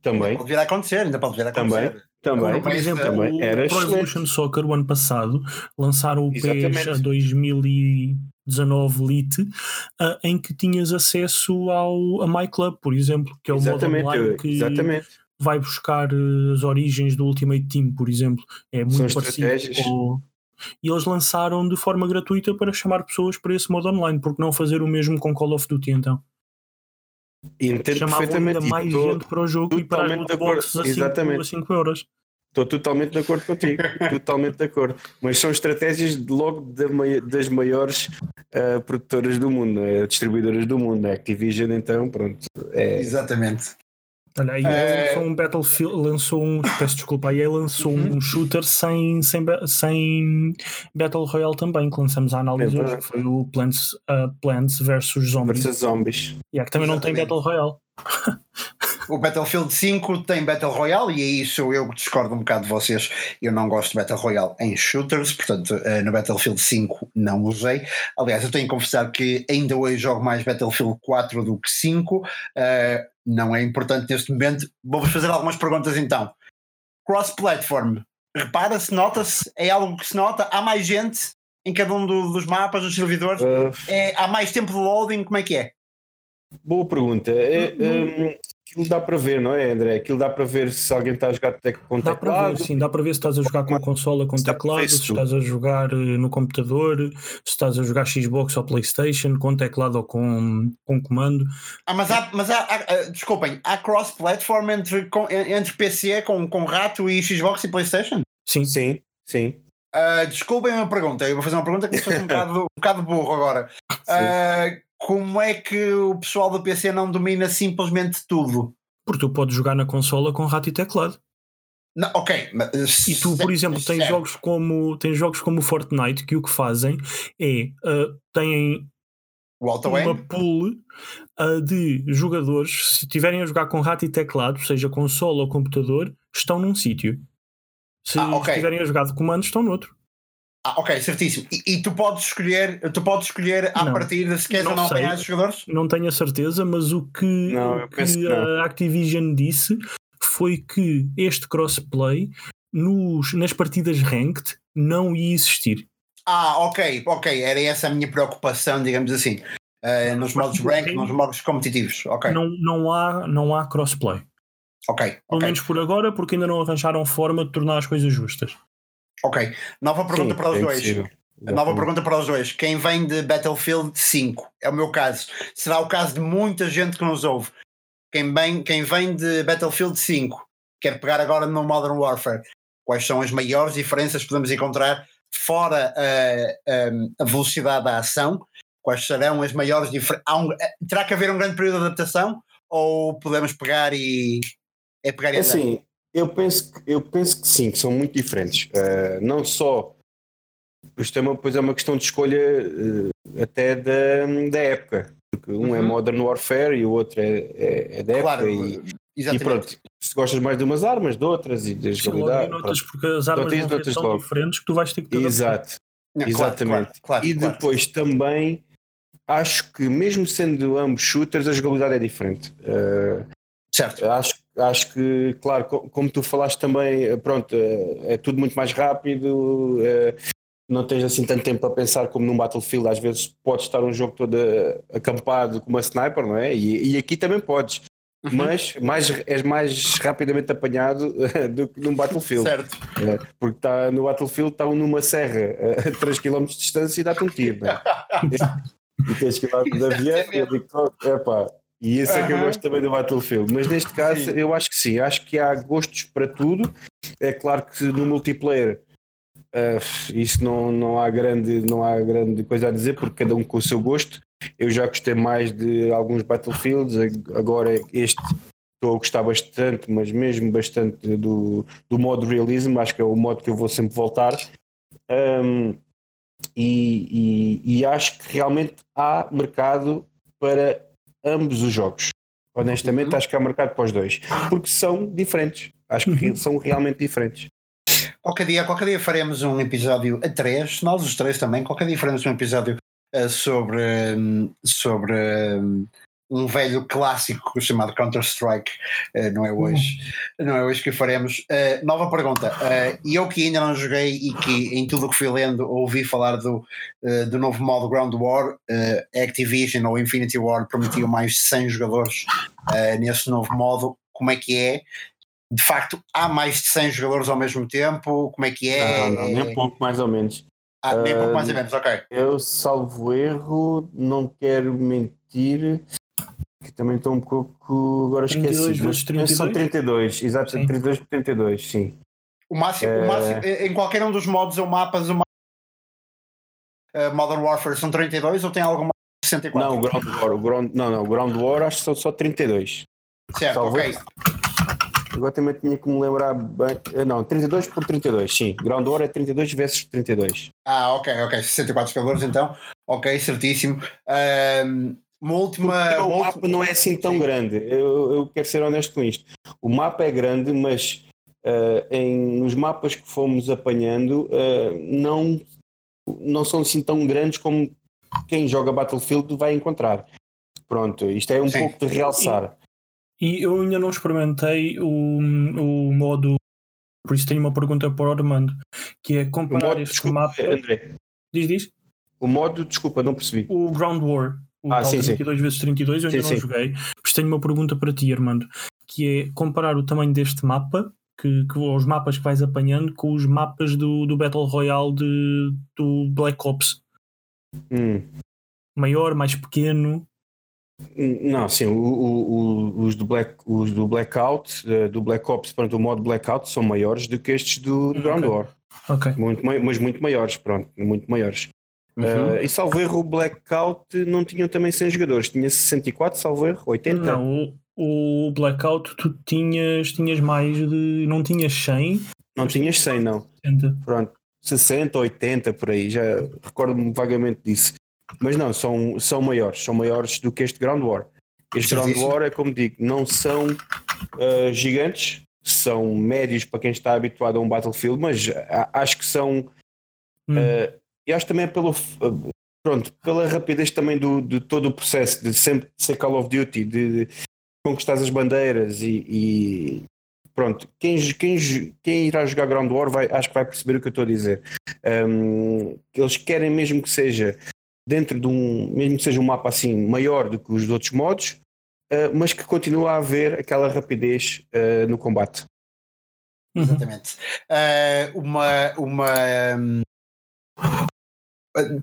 Também. Ainda pode vir a acontecer, ainda pode vir a acontecer. Também. Também, por exemplo, também. o Era Pro Evolution Soccer, o ano passado, lançaram o PES a 2019 Lite, uh, em que tinhas acesso ao, a My Club, por exemplo, que é o exatamente, modo online que exatamente. vai buscar as origens do Ultimate Team, por exemplo. É muito São parecido com, e eles lançaram de forma gratuita para chamar pessoas para esse modo online, porque não fazer o mesmo com Call of Duty então? Entendo Chamavam perfeitamente. ainda mais gente para o jogo e para as boxes a 5, a 5 euros. Estou totalmente de acordo contigo, totalmente de acordo. Mas são estratégias de logo das maiores uh, produtoras do mundo, é? distribuidoras do mundo, a Activision, então, pronto. É... Exatamente. Olha, a EA é... lançou um Battlefield, lançou um, peço desculpa, a EA lançou uhum. um shooter sem, sem, sem Battle Royale também, que lançamos a análise é hoje, que foi o Plants, uh, Plants vs Zombies. Versus Zombies. E yeah, que também Exatamente. não tem Battle Royale. o Battlefield 5 tem Battle Royale e é isso eu discordo um bocado de vocês. Eu não gosto de Battle Royale em shooters, portanto, uh, no Battlefield 5 não usei. Aliás, eu tenho que confessar que ainda hoje jogo mais Battlefield 4 do que 5. Uh, eh, não é importante neste momento. Vou-vos fazer algumas perguntas então. Cross-platform, repara-se, nota-se, é algo que se nota, há mais gente em cada um do, dos mapas, dos servidores, uh, é, há mais tempo de loading, como é que é? Boa pergunta. É, um, aquilo dá para ver, não é, André? Aquilo dá para ver se alguém está a jogar com dá teclado. Dá para ver, sim, dá para ver se estás a jogar com consola com teclado, se estás a jogar eh, no computador, se estás a jogar Xbox ou Playstation, com teclado ou com, com comando. Ah, mas há, mas há, há eh, desculpem, há cross-platform entre, entre PC com, com rato e Xbox e Playstation? Sim, sim, sim. Uh, desculpem a minha pergunta, eu vou fazer uma pergunta que me um bocado, um bocado burro agora. Uh, como é que o pessoal do PC não domina simplesmente tudo? Porque tu podes jogar na consola com rato e teclado. Não, ok, mas, e tu, por exemplo, tens jogos como tens jogos como Fortnite que o que fazem é uh, têm uma pool uh, de jogadores, se estiverem a jogar com rato e teclado, seja consola ou computador, estão num sítio. Se ah, okay. estiverem a jogar de comando, estão noutro. Ah, ok, certíssimo. E, e, tu podes escolher, tu podes escolher à partida se queres não ou não apanhar os jogadores? Não tenho a certeza, mas o que, não, que, que a Activision disse foi que este crossplay nos, nas partidas ranked não ia existir. Ah, ok, ok, era essa a minha preocupação, digamos assim. Uh, nos modos ranked, nos modos competitivos. ok. Não, não, há, não há crossplay. Ok. Pelo okay. menos por agora, porque ainda não arranjaram forma de tornar as coisas justas. Ok, nova pergunta Sim, para os é dois. Nova pergunta para os dois. Quem vem de Battlefield 5? É o meu caso. Será o caso de muita gente que nos ouve. Quem vem, quem vem de Battlefield 5 quer pegar agora no Modern Warfare. Quais são as maiores diferenças que podemos encontrar fora a, a velocidade da ação? Quais serão as maiores diferenças? Um, terá que haver um grande período de adaptação? Ou podemos pegar e. É pegar e é assim, eu penso, eu penso que sim, que são muito diferentes. Uh, não só. Isto é uma, pois é uma questão de escolha uh, até da, da época. Porque um é uhum. é Modern Warfare e o outro é, é, é da claro, época. E, e, pronto, se gostas mais de umas armas, de outras e de jogabilidade. Notas, porque as armas vão ser tão logo. diferentes que tu vais ter que ter Exato. Não, Exatamente. Claro, claro, e depois também acho que mesmo sendo ambos shooters, a jogabilidade é diferente. Uh, certo. Acho acho que, claro, como tu falaste também, eh, pronto, é, é tudo muito mais rápido, é, não tens assim tanto tempo para pensar como num Battlefield, às vezes podes estar um jogo todo acampado com uma sniper, não é? E, e aqui também podes. Uhum. Mas mais, és mais rapidamente apanhado do que num Battlefield. Certo. É, porque tá, no Battlefield estão numa serra a 3 km de distância e dá-te um tiro. Não é? e tens que ir lá de avião e eu digo, epá, E esse é que eu gosto também do Battlefield. Mas neste caso, sim. eu acho que sim. Acho que há gostos para tudo. É claro que no multiplayer uh, isso não, não, há grande, não há grande coisa a dizer, porque cada um com o seu gosto. Eu já gostei mais de alguns Battlefields, agora este estou a gostar bastante, mas mesmo bastante do, do modo realismo, acho que é o modo que eu vou sempre voltar. Um, e, e, e, acho que realmente há mercado para ambos os jogos. Honestamente, uhum. acho que há mercado para os dois, porque são diferentes. Acho que uhum. são realmente diferentes. Qualquer dia, qualquer dia faremos um episódio a três, nós os três também. Qualquer dia faremos um episódio uh, sobre, um, sobre um, velho clássico chamado Counter-Strike, uh, não é hoje, uhum. não é hoje que faremos. Uh, nova pergunta, uh, eu que ainda não joguei e que em tudo o que fui lendo ouvi falar do, do novo modo Ground War, Activision ou Infinity War prometiam mais de 100 jogadores nesse novo modo, como é que é? De facto, há mais de 100 jogadores ao mesmo tempo? Como é que é? Não, não, nem um pouco mais ou menos. Ah, nem um pouco mais ou menos, ok. Eu, salvo erro, não quero mentir, que também estou um pouco agora esquecido. Mas 32? São 32, exato, sim. 32 por 32, sim. O máximo, é... o máximo, em qualquer um dos modos ou mapas, o uh, Modern Warfare são 32 ou tem alguma 64? Não, o Ground War, o Ground, não, não, o Ground War acho que são só 32. Certo, Talvez. ok. Agora também tinha que me lembrar bem. Eh, não, 32 por 32, sim. Ground War é 32 vezes 32. Ah, ok, ok. 64 jogadores então. Ok, certíssimo. Um, uma última. o mapa não é assim tão grande. Eu, eu, quero ser honesto com isto. O mapa é grande, mas uh, em, nos mapas que fomos apanhando uh, não, não são assim tão grandes como quem joga Battlefield vai encontrar. Pronto, isto é um Sim. pouco de realçar. E, e, eu ainda não experimentei o, o modo. Por isso tenho uma pergunta para o Armando, que é comparar modo, este desculpa, mapa. André. Diz, diz. O modo, desculpa, não percebi. O Ground War o ah, sim, 32 sim. vezes 32 eu ainda sim, não sim. joguei. Mas tenho uma pergunta para ti, Armando, que é comparar o tamanho deste mapa, que, que os mapas que vais apanhando, com os mapas do, do Battle Royale de, do Black Ops. Hum. Maior, mais pequeno. Hum, não, sim, o, o, os, do Black, os do Blackout, eh, do Black Ops, pronto, o modo Blackout são maiores do que estes do, do Ground War. Ok. Muito, mas muito maiores, pronto, muito maiores. Uhum. Uh, e salvo erro, o Blackout não tinha também 100 jogadores, tinha 64, salvo erro, 80. Não, o, o Blackout tu tinhas, tinhas mais de. Não tinhas 100? Não tinhas 100, não. 60. Pronto, 60, 80 por aí, já recordo-me vagamente disso. Mas não, são, são maiores, são maiores do que este Ground War. Este Ground War é como digo, não são uh, gigantes, são médios para quem está habituado a um Battlefield, mas acho que são. Hum. Uh, e acho também pelo pronto, pela rapidez também do, de todo o processo de sempre ser Call of Duty, de, de conquistar as bandeiras e, e, pronto, quem, quem, quem irá jogar Ground War vai, acho que vai perceber o que eu estou a dizer. Um, eles querem mesmo que seja dentro de um, mesmo que seja um mapa assim maior do que os outros modos, uh, mas que continue a haver aquela rapidez uh, no combate. Exatamente. Uh, uma, uma, um,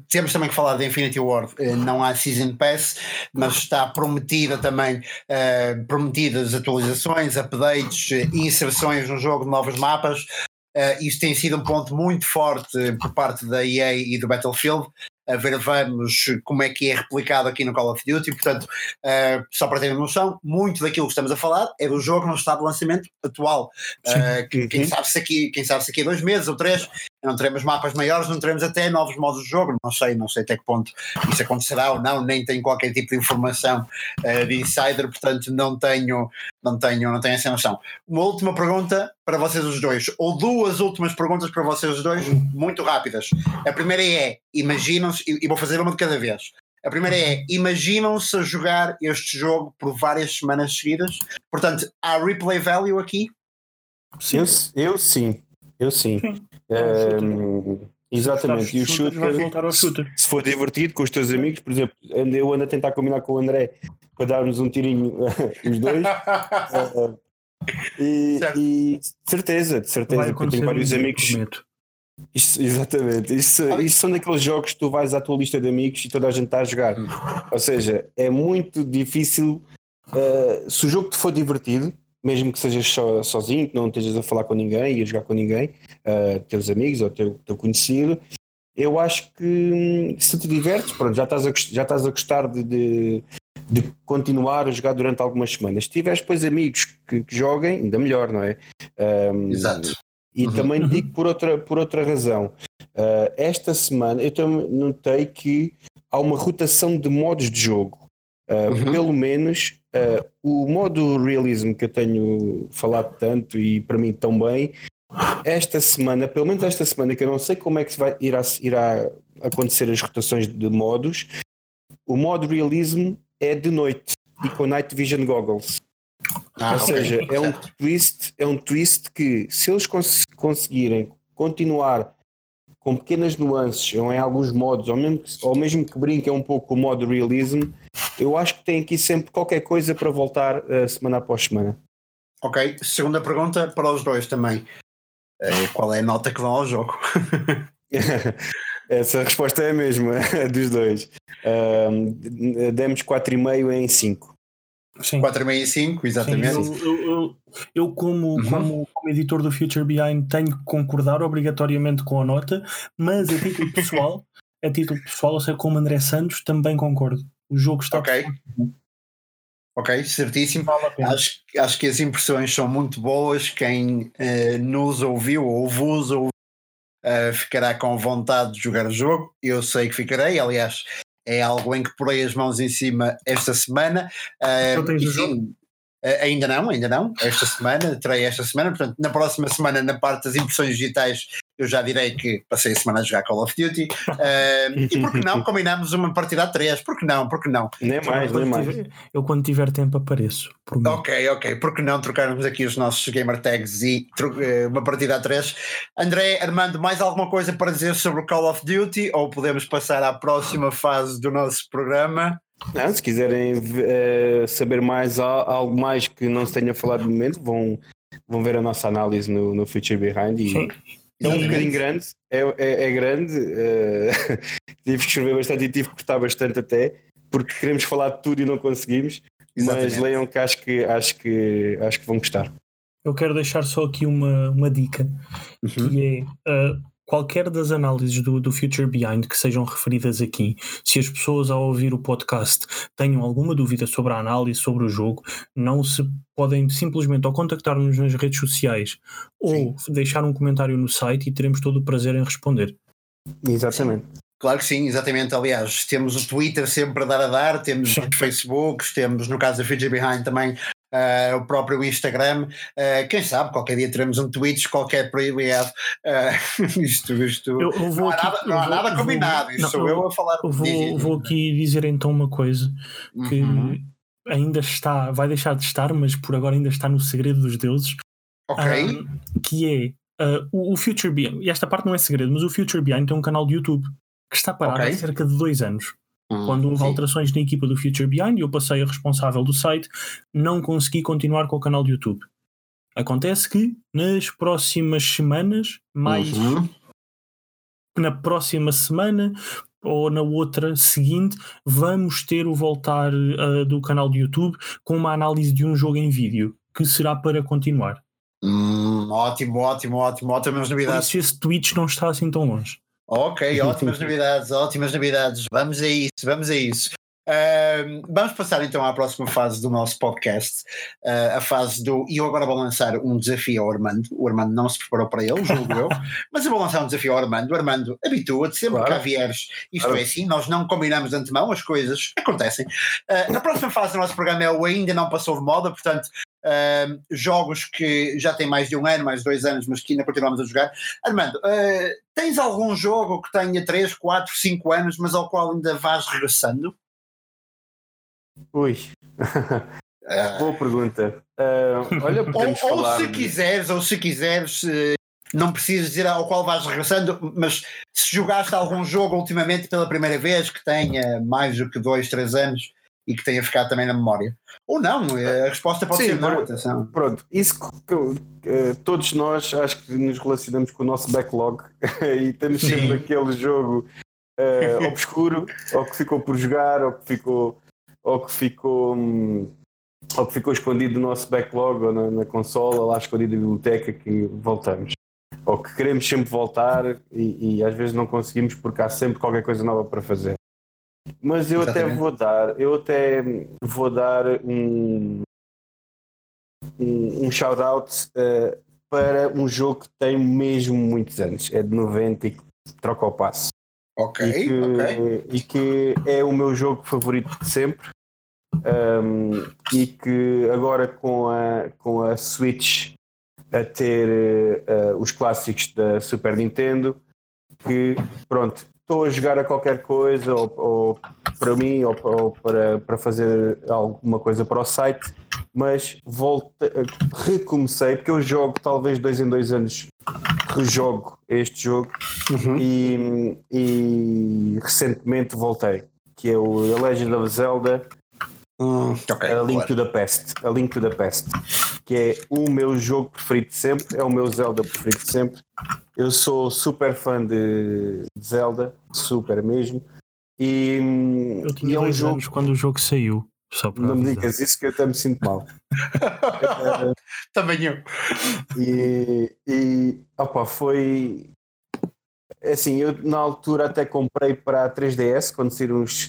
temos também que falar da Infinity War, eh, não há Season Pass, mas está prometida também, uh, prometidas atualizações, updates, inserções no jogo de novos mapas. Uh, isso tem sido um ponto muito forte por parte da EA e do Battlefield a ver vamos como é que é replicado aqui no Call of Duty. Portanto, uh, só para terem noção, muito daquilo que estamos a falar é do jogo no estado de lançamento atual. Uh, que, quem, sabe se aqui, quem sabe se aqui dois meses ou três não teremos mapas maiores, não teremos até novos modos de jogo. Não sei, não sei até que ponto isso acontecerá ou não, nem tenho qualquer tipo de informação uh, de insider, portanto não tenho, não tenho, não tenho essa noção. Uma última pergunta para vocês os dois, ou duas últimas perguntas para vocês os dois, muito rápidas. A primeira é: imaginam-se, e vou fazer uma de cada vez. A primeira é: imaginam-se a jogar este jogo por várias semanas seguidas. Portanto, há replay value aqui? Sim, eu, eu sim. Eu sim. Sim. Um, exatamente. E o shooter, shooter, se for divertido com os teus amigos, por exemplo, eu ando a tentar combinar com o André para darmos um tirinho os dois. uh, e, e, certeza, de certeza, porque tenho vários amigos. Isso, exatamente, isso, isso são daqueles jogos que tu vais à tua lista de amigos e toda a gente está a jogar. Hum. Ou seja, é muito difícil uh, se o jogo te for divertido, mesmo que sejas so, sozinho, que não estejas a falar com ninguém e a jogar com ninguém, uh, teus amigos ou teu, teu conhecido, eu acho que hum, se te divertes, pronto, já estás a, já estás a gostar de, de, de continuar a jogar durante algumas semanas. Se tiveres depois amigos que, que joguem, ainda melhor, não é? Um, Exato. E uhum. também digo por outra, por outra razão. Uh, esta semana eu também notei que há uma rotação de modos de jogo. Uh, uhum. Pelo menos uh, o modo realism que eu tenho falado tanto e para mim tão bem, esta semana, pelo menos esta semana, que eu não sei como é que vai, irá, irá acontecer as rotações de modos, o modo realism é de noite e com night vision goggles. Ah, Ou seja, é um twist, é um twist que se eles cons conseguirem continuar com pequenas nuances ou em alguns modos, ou mesmo, ou mesmo que brinquem um pouco com o modo realism, eu acho que tem aqui sempre qualquer coisa para voltar uh, semana após semana. Ok, segunda pergunta para os dois também. Uh, qual é a nota que vão ao jogo? Essa resposta é a mesma dos dois. Uh, demos 4,5 em 5. Sim. 4,5 e 5, exatamente. Sim, eu, eu, eu, como, uhum. como, como, editor do Future Behind tenho que concordar obrigatoriamente com a nota, mas a título pessoal, a título pessoal, ou seja, como André Santos, também concordo. O jogo está Ok, ok, certíssimo. Acho, acho que as impressões são muito boas. Quem uh, nos ouviu ou vos ouviu uh, ficará com vontade de jogar o jogo. Eu sei que ficarei, aliás, é algo em que porei as mãos em cima esta semana. Uh, e, sim, Uh, ainda não, ainda não. Esta semana, terei esta semana. Portanto, na próxima semana, na parte das impressões digitais, eu já direi que passei a semana a jogar Call of Duty. Uh, e por que não combinamos uma partida a três? Por que não? Por que não? Nem mais, nem mais. Tiver, eu quando tiver tempo apareço. Ok, ok. Por que não trocarmos aqui os nossos gamer tags e uh, uma partida a três? André, Armando, mais alguma coisa para dizer sobre o Call of Duty? Ou podemos passar à próxima fase do nosso programa? Não, se quiserem uh, saber mais algo mais que não se tenha falado no momento, vão, vão ver a nossa análise no, no Future Behind e, é um bocadinho grande, é, é, é grande. Uh, tive que escrever bastante e tive que cortar bastante até, porque queremos falar de tudo e não conseguimos. Exatamente. Mas leiam que acho que acho que acho que vão gostar. Eu quero deixar só aqui uma, uma dica uhum. que é uh, qualquer das análises do, do Future Behind que sejam referidas aqui, se as pessoas ao ouvir o podcast tenham alguma dúvida sobre a análise, sobre o jogo, não se podem simplesmente ou contactar-nos nas redes sociais Sim. ou deixar um comentário no site e teremos todo o prazer em responder. Exatamente. Sim. Claro que sim, exatamente. Aliás, temos o Twitter sempre a dar a dar, temos os Facebooks, temos, no caso da Future Behind, também uh, o próprio Instagram. Uh, quem sabe, qualquer dia teremos um tweet qualquer proibido. Uh, isto, isto. Eu, eu não há aqui, nada, não há vou, nada combinado, isto sou eu, a falar. Eu vou, vou aqui dizer então uma coisa que uhum. ainda está, vai deixar de estar, mas por agora ainda está no segredo dos deuses. Ok. que é o, o Future Behind, e esta parte não é segredo, mas o Future Behind tem um canal de YouTube que está parado okay. há cerca de dois anos. Hum, Quando houve sim. alterações na equipa do Future Behind eu passei a responsável do site, não consegui continuar com o canal do YouTube. Acontece que nas próximas semanas, mais uhum. na próxima semana ou na outra seguinte, vamos ter o voltar uh, do canal do YouTube com uma análise de um jogo em vídeo, que será para continuar. Hum, ótimo, ótimo, ótimo, ótimas novidades. Por isso esse Twitch não está assim tão longe. Ok, ótimas novidades, ótimas novidades. Vamos a isso, vamos a isso. Uh, vamos passar então à próxima fase do nosso podcast, uh, a fase do. E eu agora vou lançar um desafio ao Armando. O Armando não se preparou para ele, julgo eu, mas eu vou lançar um desafio ao Armando. O Armando, habitua-te sempre claro. que cá vieres. Isto claro. é assim, nós não combinamos de antemão, as coisas acontecem. Uh, a próxima fase do nosso programa é o Ainda Não Passou de Moda, portanto, Uh, jogos que já têm mais de um ano, mais de dois anos, mas que ainda continuamos a jogar. Armando, uh, tens algum jogo que tenha 3, 4, 5 anos, mas ao qual ainda vais regressando? Ui. Uh, Boa pergunta. olha, podemos ou, falar. Ou se quiseres, ou se quiseres, não precisas dizer ao qual vais regressando, mas se jogaste algum jogo ultimamente pela primeira vez que tenha mais do que 2, 3 anos e que tenha ficado também na memória. Ou não, a resposta pode Sim, ser não, atenção. Pronto, isso que, uh, todos nós acho que nos relacionamos com o nosso backlog e temos Sim. sempre aquele jogo uh, obscuro, ou que ficou por jogar, ou que ficou, ou que ficou, um, ou que ficou escondido no nosso backlog ou na, na consola, lá escondido na biblioteca, que voltamos. Ou que queremos sempre voltar e, e, às vezes não conseguimos porque há sempre qualquer coisa nova para fazer. Mas eu Exatamente. até vou dar, eu até vou dar um, um, um shout-out uh, para um jogo que tem mesmo muitos anos, é de 90 e troca o passo. Ok, e que, okay. e que é o meu jogo favorito de sempre. Um, e que agora com a, com a Switch a ter uh, os clássicos da Super Nintendo, que pronto, estou a jogar a qualquer coisa, ou, ou para mim, ou, ou, para, para fazer alguma coisa para o site, mas volto, recomecei, porque eu jogo talvez dois em dois anos, rejogo este jogo uhum. e, e recentemente voltei, que é o The Legend of Zelda. Hum, okay, a Link claro. to the Past, a Link to the Past, que é o meu jogo preferido de sempre, é o meu Zelda preferido de sempre. Eu sou super fã de Zelda, super mesmo. E, eu tinha e é um jogo... anos quando o jogo saiu. Só para não me digas isso que eu até me sinto mal. Também eu. E, e opa, foi assim, eu na altura até comprei para a 3DS quando saíram os.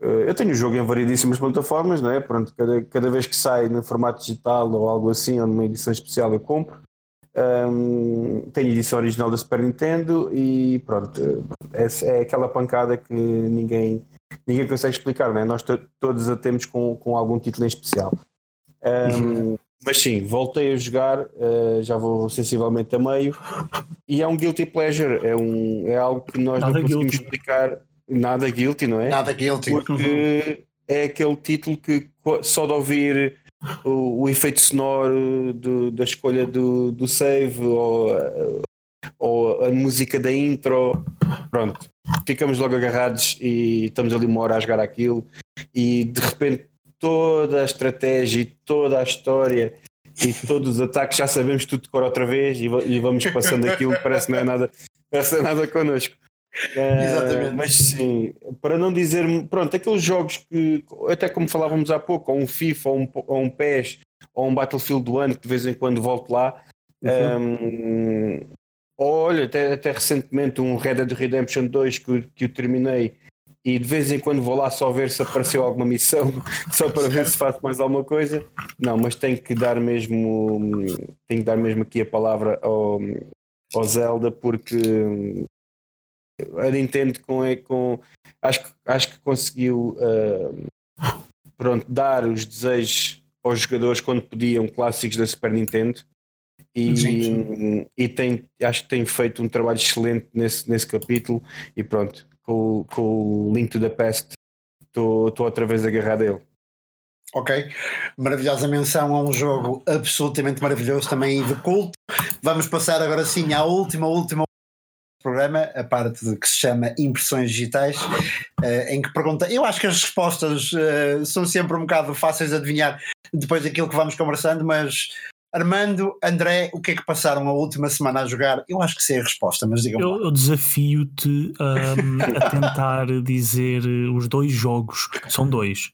Eh, eu tenho o jogo em variedíssimas plataformas, não é? Pronto, cada, cada vez que sai no formato digital ou algo assim, ou numa edição especial, eu compro. Um, tenho a edição original da Super Nintendo e pronto, é, é aquela pancada que ninguém, ninguém consegue explicar, não é? Nós todos a temos com, com algum título em especial. Um, mas sim, voltei a jogar, uh, já vou sensivelmente a meio, e é um guilty pleasure, é, um, é algo que nós nada não conseguimos guilty. explicar, nada guilty, não é? Nada guilty. Porque é aquele título que só de ouvir o, o efeito sonoro do, da escolha do, do save ou, ou a música da intro, pronto, ficamos logo agarrados e estamos ali uma hora a jogar aquilo e de repente toda a estratégia e toda a história e todos os ataques já sabemos tudo de cor outra vez e, e vamos passando aquilo, parece que não é nada, parece é nada connosco. Exatamente. Mas sim, para não dizer, pronto, aqueles jogos que, até como falávamos há pouco, ou um FIFA, ou um, ou um PES, ou um Battlefield do ano, que de vez em quando volto lá. Uhum. Um, olha, até, até recentemente um Red Dead Redemption 2 que, que eu terminei e de vez em quando vou lá só ver se apareceu alguma missão, só para ver se faço mais alguma coisa. Não, mas tenho que dar mesmo, tenho que dar mesmo aqui a palavra ao, ao Zelda porque a Nintendo com, com acho, acho que conseguiu uh, pronto, dar os desejos aos jogadores quando podiam clássicos da Super Nintendo e, e tem, acho que tem feito um trabalho excelente nesse, nesse capítulo e pronto, com, com o Link to the Past estou outra vez agarrado a ele. Ok, maravilhosa menção a um jogo absolutamente maravilhoso também de culto. Vamos passar agora sim à última, última programa, a parte que se chama Impressões Digitais, uh, em que pergunta. Eu acho que as respostas uh, são sempre um bocado fáceis de adivinhar depois daquilo que vamos conversando, mas Armando, André, o que é que passaram a última semana a jogar? Eu acho que sei a resposta, mas digam Eu, eu desafio-te um, a tentar dizer os dois jogos, são dois.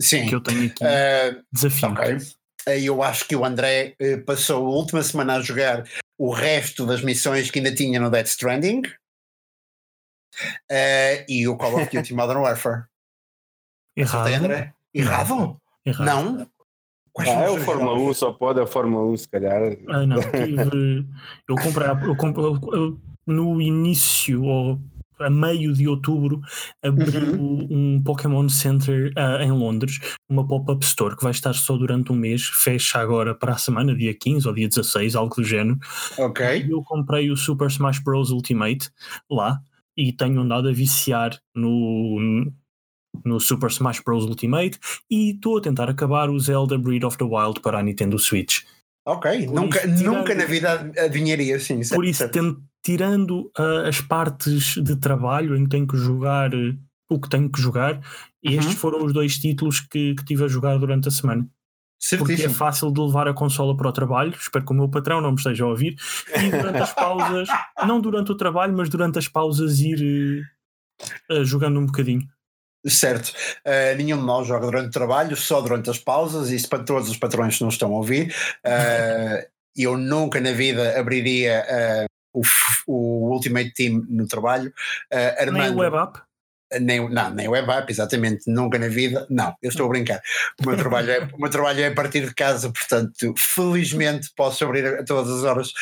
Sim. Que eu tenho aqui. Uh, desafio. Ok. Eu acho que o André passou a última semana a jogar o resto das missões que ainda tinha no Death Stranding uh, e o Call of Duty Modern Warfare. Errado. André? Errado? Errado. Não? ah, é o Fórmula 1, só pode é o Fórmula 1, se calhar. Ah, não, tive, eu comprei, eu comprei eu, no início, ou a meio de outubro, abriu uhum. um Pokémon Center uh, em Londres, uma pop-up store que vai estar só durante um mês, fecha agora para a semana, dia 15 ou dia 16, algo do género. Ok. Eu comprei o Super Smash Bros. Ultimate lá e tenho andado a viciar no, no Super Smash Bros. Ultimate e estou a tentar acabar o Zelda Breath of the Wild para a Nintendo Switch. Ok, nunca, isso, nunca na vida adivinharia assim. Por isso, tirando uh, as partes de trabalho em que tenho que jogar o que tenho que jogar, uhum. estes foram os dois títulos que, que tive a jogar durante a semana. Certíssimo. Porque é fácil de levar a consola para o trabalho, espero que o meu patrão não me esteja a ouvir, e durante as pausas, não durante o trabalho, mas durante as pausas ir uh, jogando um bocadinho. Certo. Uh, nenhum de nós joga durante o trabalho, só durante as pausas, isso para todos os patrões que não estão a ouvir. Uh, eu nunca na vida abriria o, o, Ultimate Team no trabalho. Armando, nem o web app? Nem, não, nem o web app, exatamente, nunca na vida. Não, eu estou a brincar. O meu trabalho é, o meu trabalho é a partir de casa, portanto, felizmente posso abrir a todas as horas.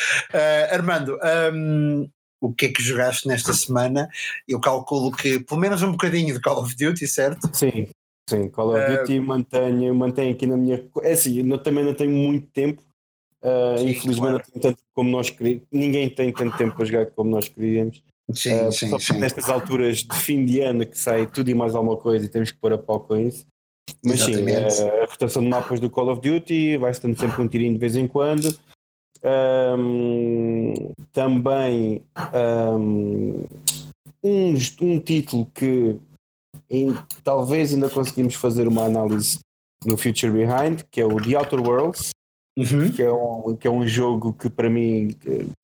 Armando, um, o que é que jogaste nesta semana. Eu calculo que pelo menos um bocadinho de Call of Duty, certo? Sim, sim, Call of uh, Duty mantenho, mantenho aqui na minha. É assim, eu também não tenho muito tempo. Uh, sim, infelizmente claro. não tenho tanto como nós queríamos. Ninguém tem tanto tempo para jogar como nós queríamos. Sim, uh, sim, só sim. Nestas alturas de fim de ano que sai tudo e mais alguma coisa e temos que pôr a pau com isso. Mas Exatamente. sim, a rotação de mapas do Call of Duty vai-se dando sempre um tirinho de vez em quando. Um, também um, um, um, título que em, talvez ainda conseguimos fazer uma análise no Future Behind, que é o The Outer Worlds, uhum. que, é um, que é um jogo que para mim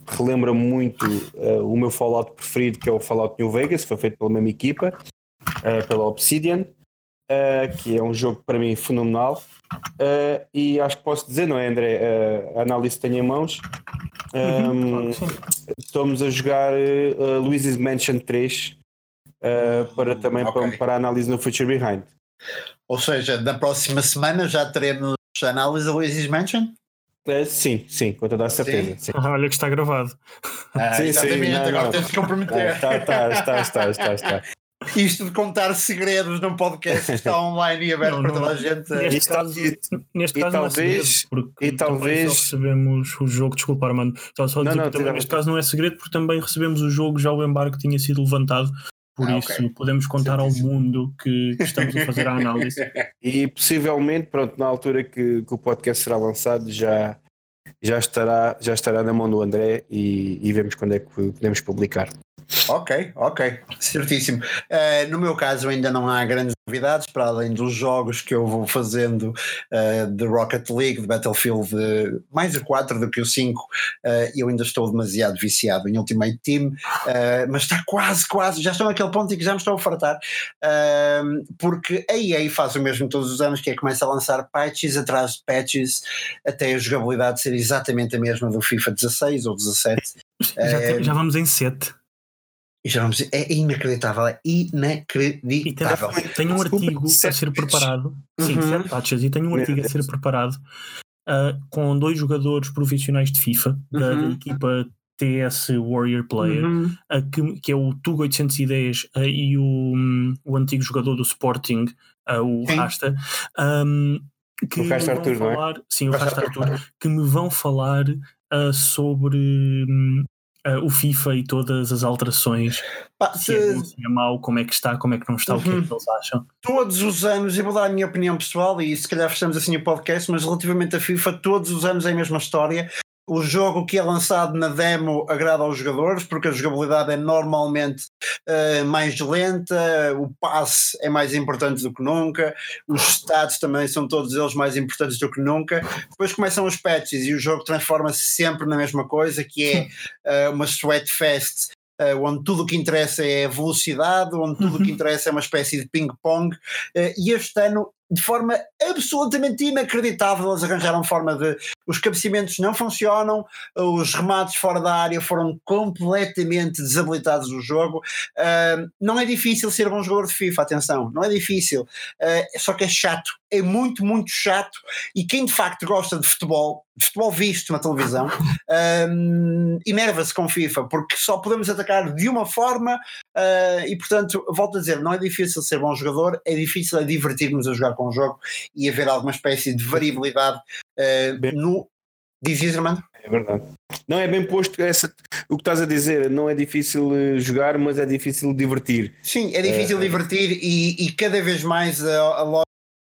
relembra muito uh, o meu Fallout preferido, que é o Fallout New Vegas, foi feito pela mesma equipa, uh, pela Obsidian, uh, que é um jogo para mim fenomenal. Uh, e acho que posso dizer, não é, André? Uh, a análise que tenho em mãos. Um, estamos a jogar uh, Luigi's Mansion 3 uh, para também okay. para, para a análise no Future Behind. Ou seja, na próxima semana já teremos a análise da Luigi's Mansion? Uh, sim, sim, com toda a certeza. Sim. Sim. Ah, olha que está gravado. Ah, sim, sim, não, agora temos que comprometer. Está, está, está, está, está, está. Isto de contar segredos num podcast está online e aberto não, para toda a gente. Neste caso, e, neste caso talvez, não é segredo, porque e talvez recebemos o jogo, desculpa Armando, estava só a dizer não, não, que também, neste caso não é segredo porque também recebemos o jogo, já o embarque tinha sido levantado, por ah, isso okay. podemos contar ao mundo que, que, estamos a fazer a análise. E possivelmente, pronto, na altura que, que o podcast será lançado já, já, estará, já estará na mão do André e, e vemos quando é que podemos publicar. Ok, ok, certíssimo. Uh, no meu caso ainda não há grandes novidades, para além dos jogos que eu vou fazendo uh, de Rocket League, de Battlefield, uh, mais o 4 do que o 5, uh, eu ainda estou demasiado viciado em Ultimate Team, mas está quase, quase, já estou naquele ponto em que já me estou a fartar, porque a EA faz o mesmo todos os anos, que é começa a lançar patches atrás de patches, até a jogabilidade ser exatamente a mesma do FIFA 16 ou 17. já, já vamos em 7. Já é inacreditável, é inacreditável. E tem, um artigo a ser preparado, sim, uhum. taxas, e tem um artigo a ser preparado uh, com dois jogadores profissionais de FIFA, uhum. da, da, equipa TS Warrior Player, uhum. uh, que, que é o Tugo 810 uh, e o, um, o antigo jogador do Sporting, o sim. Rasta. Um, que o Rasta Arthur, falar, não é? Sim, o Rasta Arthur, que me vão falar sobre hum, uh, o FIFA e todas as alterações. Pá, se, é bom, se é mau, como é que está, como é que não está, uhum. o que é que uhum. eles acham. Todos os anos, eu vou dar a minha opinião pessoal e se calhar fechamos assim o podcast, mas relativamente a FIFA, todos os anos é a mesma história o jogo que é lançado na demo agrada aos jogadores, porque a jogabilidade é normalmente uh, mais lenta, o passe é mais importante do que nunca, os stats também são todos eles mais importantes do que nunca. Depois começam os patches e o jogo transforma-se sempre na mesma coisa, que é uh, uma sweat fest Uh, onde tudo o que interessa é velocidade, onde tudo o que uhum. interessa é uma espécie de ping-pong. Uh, e este ano de forma absolutamente inacreditável. Eles arranjaram forma de. Os cabeceamentos não funcionam, os remates fora da área foram completamente desabilitados do jogo. Uh, não é difícil ser bom jogador de FIFA, atenção, não é difícil. Uh, só que é chato, é muito, muito chato. E quem de facto gosta de futebol, de futebol visto na televisão, enerva-se com FIFA, porque só podemos atacar de uma forma uh, e, portanto, volto a dizer, não é difícil ser bom jogador, é difícil é divertir-nos a jogar com o jogo e haver alguma espécie de variabilidade uh, no. Dizias, Armando? É verdade. Não é bem posto essa, o que estás a dizer, não é difícil eh, jogar, mas é difícil divertir. Sim, é difícil uh, divertir e, e, cada vez mais a, a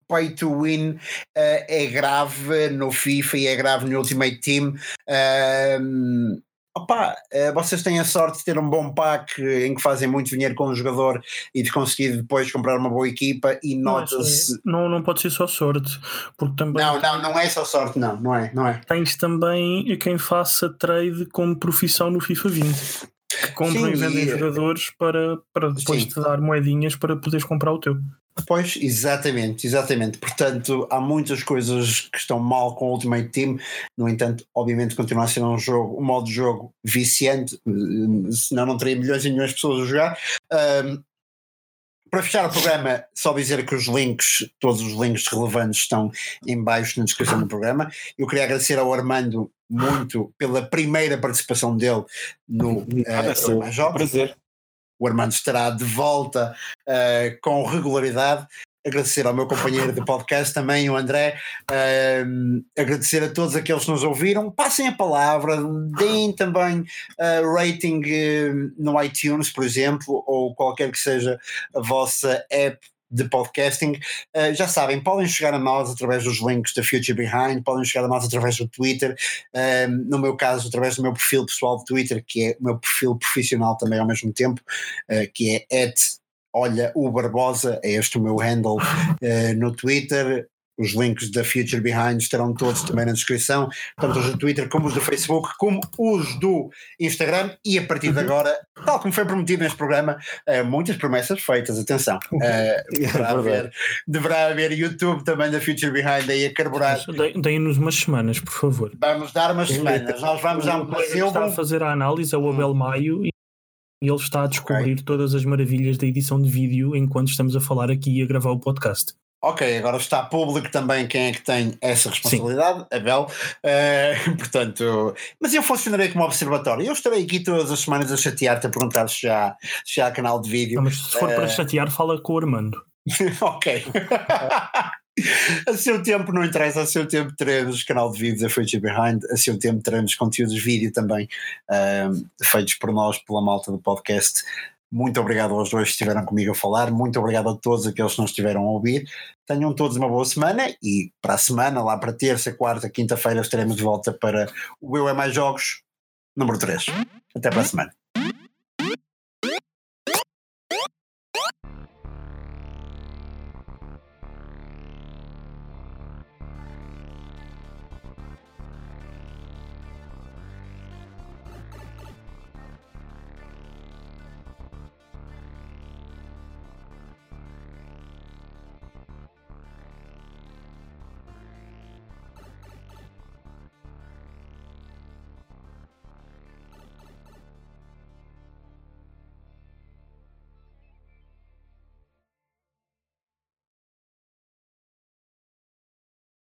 pay to win uh, é grave no FIFA e é grave no Ultimate Team. Uh, Opa, eh, vocês têm a sorte de ter um bom pack em que fazem muito dinheiro com o jogador e de conseguir depois comprar uma boa equipa e nota-se. Não, não pode ser só sorte, porque também. Não, não, não é só sorte, não, não é, não é. Tens também quem faça trade como profissão no FIFA 20. compram Sim, e vendem e... jogadores para, para depois Sim. te dar moedinhas para poderes comprar o teu. Pois, exatamente, exatamente. Portanto, há muitas coisas que estão mal com o Ultimate Team. No entanto, obviamente, continua a ser um jogo, um modo de jogo viciante, eh, senão não teria milhões e milhões de pessoas a jogar. Um, para fechar o programa, só dizer que os links, todos os links relevantes estão em baixo na descrição do programa. Eu queria agradecer ao Armando muito pela primeira participação dele no uh, Jogos. Prazer. O Armando estará de volta uh, com regularidade. Agradecer ao meu companheiro de podcast também, o André, uh, agradecer a todos aqueles que nos ouviram, passem a palavra, deem também uh, rating uh, no iTunes, por exemplo, ou qualquer que seja a vossa app de podcasting, uh, já sabem, podem chegar a nós através dos links da Future Behind, podem chegar a nós através do Twitter, uh, no meu caso, através do meu perfil pessoal de Twitter, que é o meu perfil profissional também ao mesmo tempo, uh, que é olha o Barbosa, é este o meu handle no Twitter. Os links da Future Behind estarão todos também na descrição, tanto os do Twitter como os do Facebook, como os do Instagram. E a partir de uhum. agora, tal como foi prometido neste programa, uh, muitas promessas feitas. Atenção, uh, deverá, haver, deverá haver YouTube também da Future Behind aí a carburar. Deem-nos umas semanas, por favor. Vamos dar umas semanas. Nós vamos dar um passeio. Está a fazer a análise, é o Abel Maio, e e ele está a descobrir okay. todas as maravilhas da edição de vídeo enquanto estamos a falar aqui e a gravar o podcast. Ok, agora está público também quem é que tem essa responsabilidade, Sim. Abel. Uh, portanto, mas eu funcionarei como observatório. Eu estarei aqui todas as semanas a chatear-te a perguntar se já, se já há canal de vídeo. Não, mas se for uh... para eh, chatear, fala com o Armando. ok. a seu tempo não interessa, a seu tempo teremos canal de vídeos a Future Behind, a seu tempo teremos conteúdos de vídeo também feitos por nós, pela malta do podcast. Muito obrigado aos dois que estiveram comigo a falar, muito obrigado a todos aqueles que não estiveram a ouvir. Tenham todos uma boa semana e para a semana, lá para terça, quarta, quinta-feira, estaremos de volta para o Eu é Mais Jogos número 3. Até para a semana.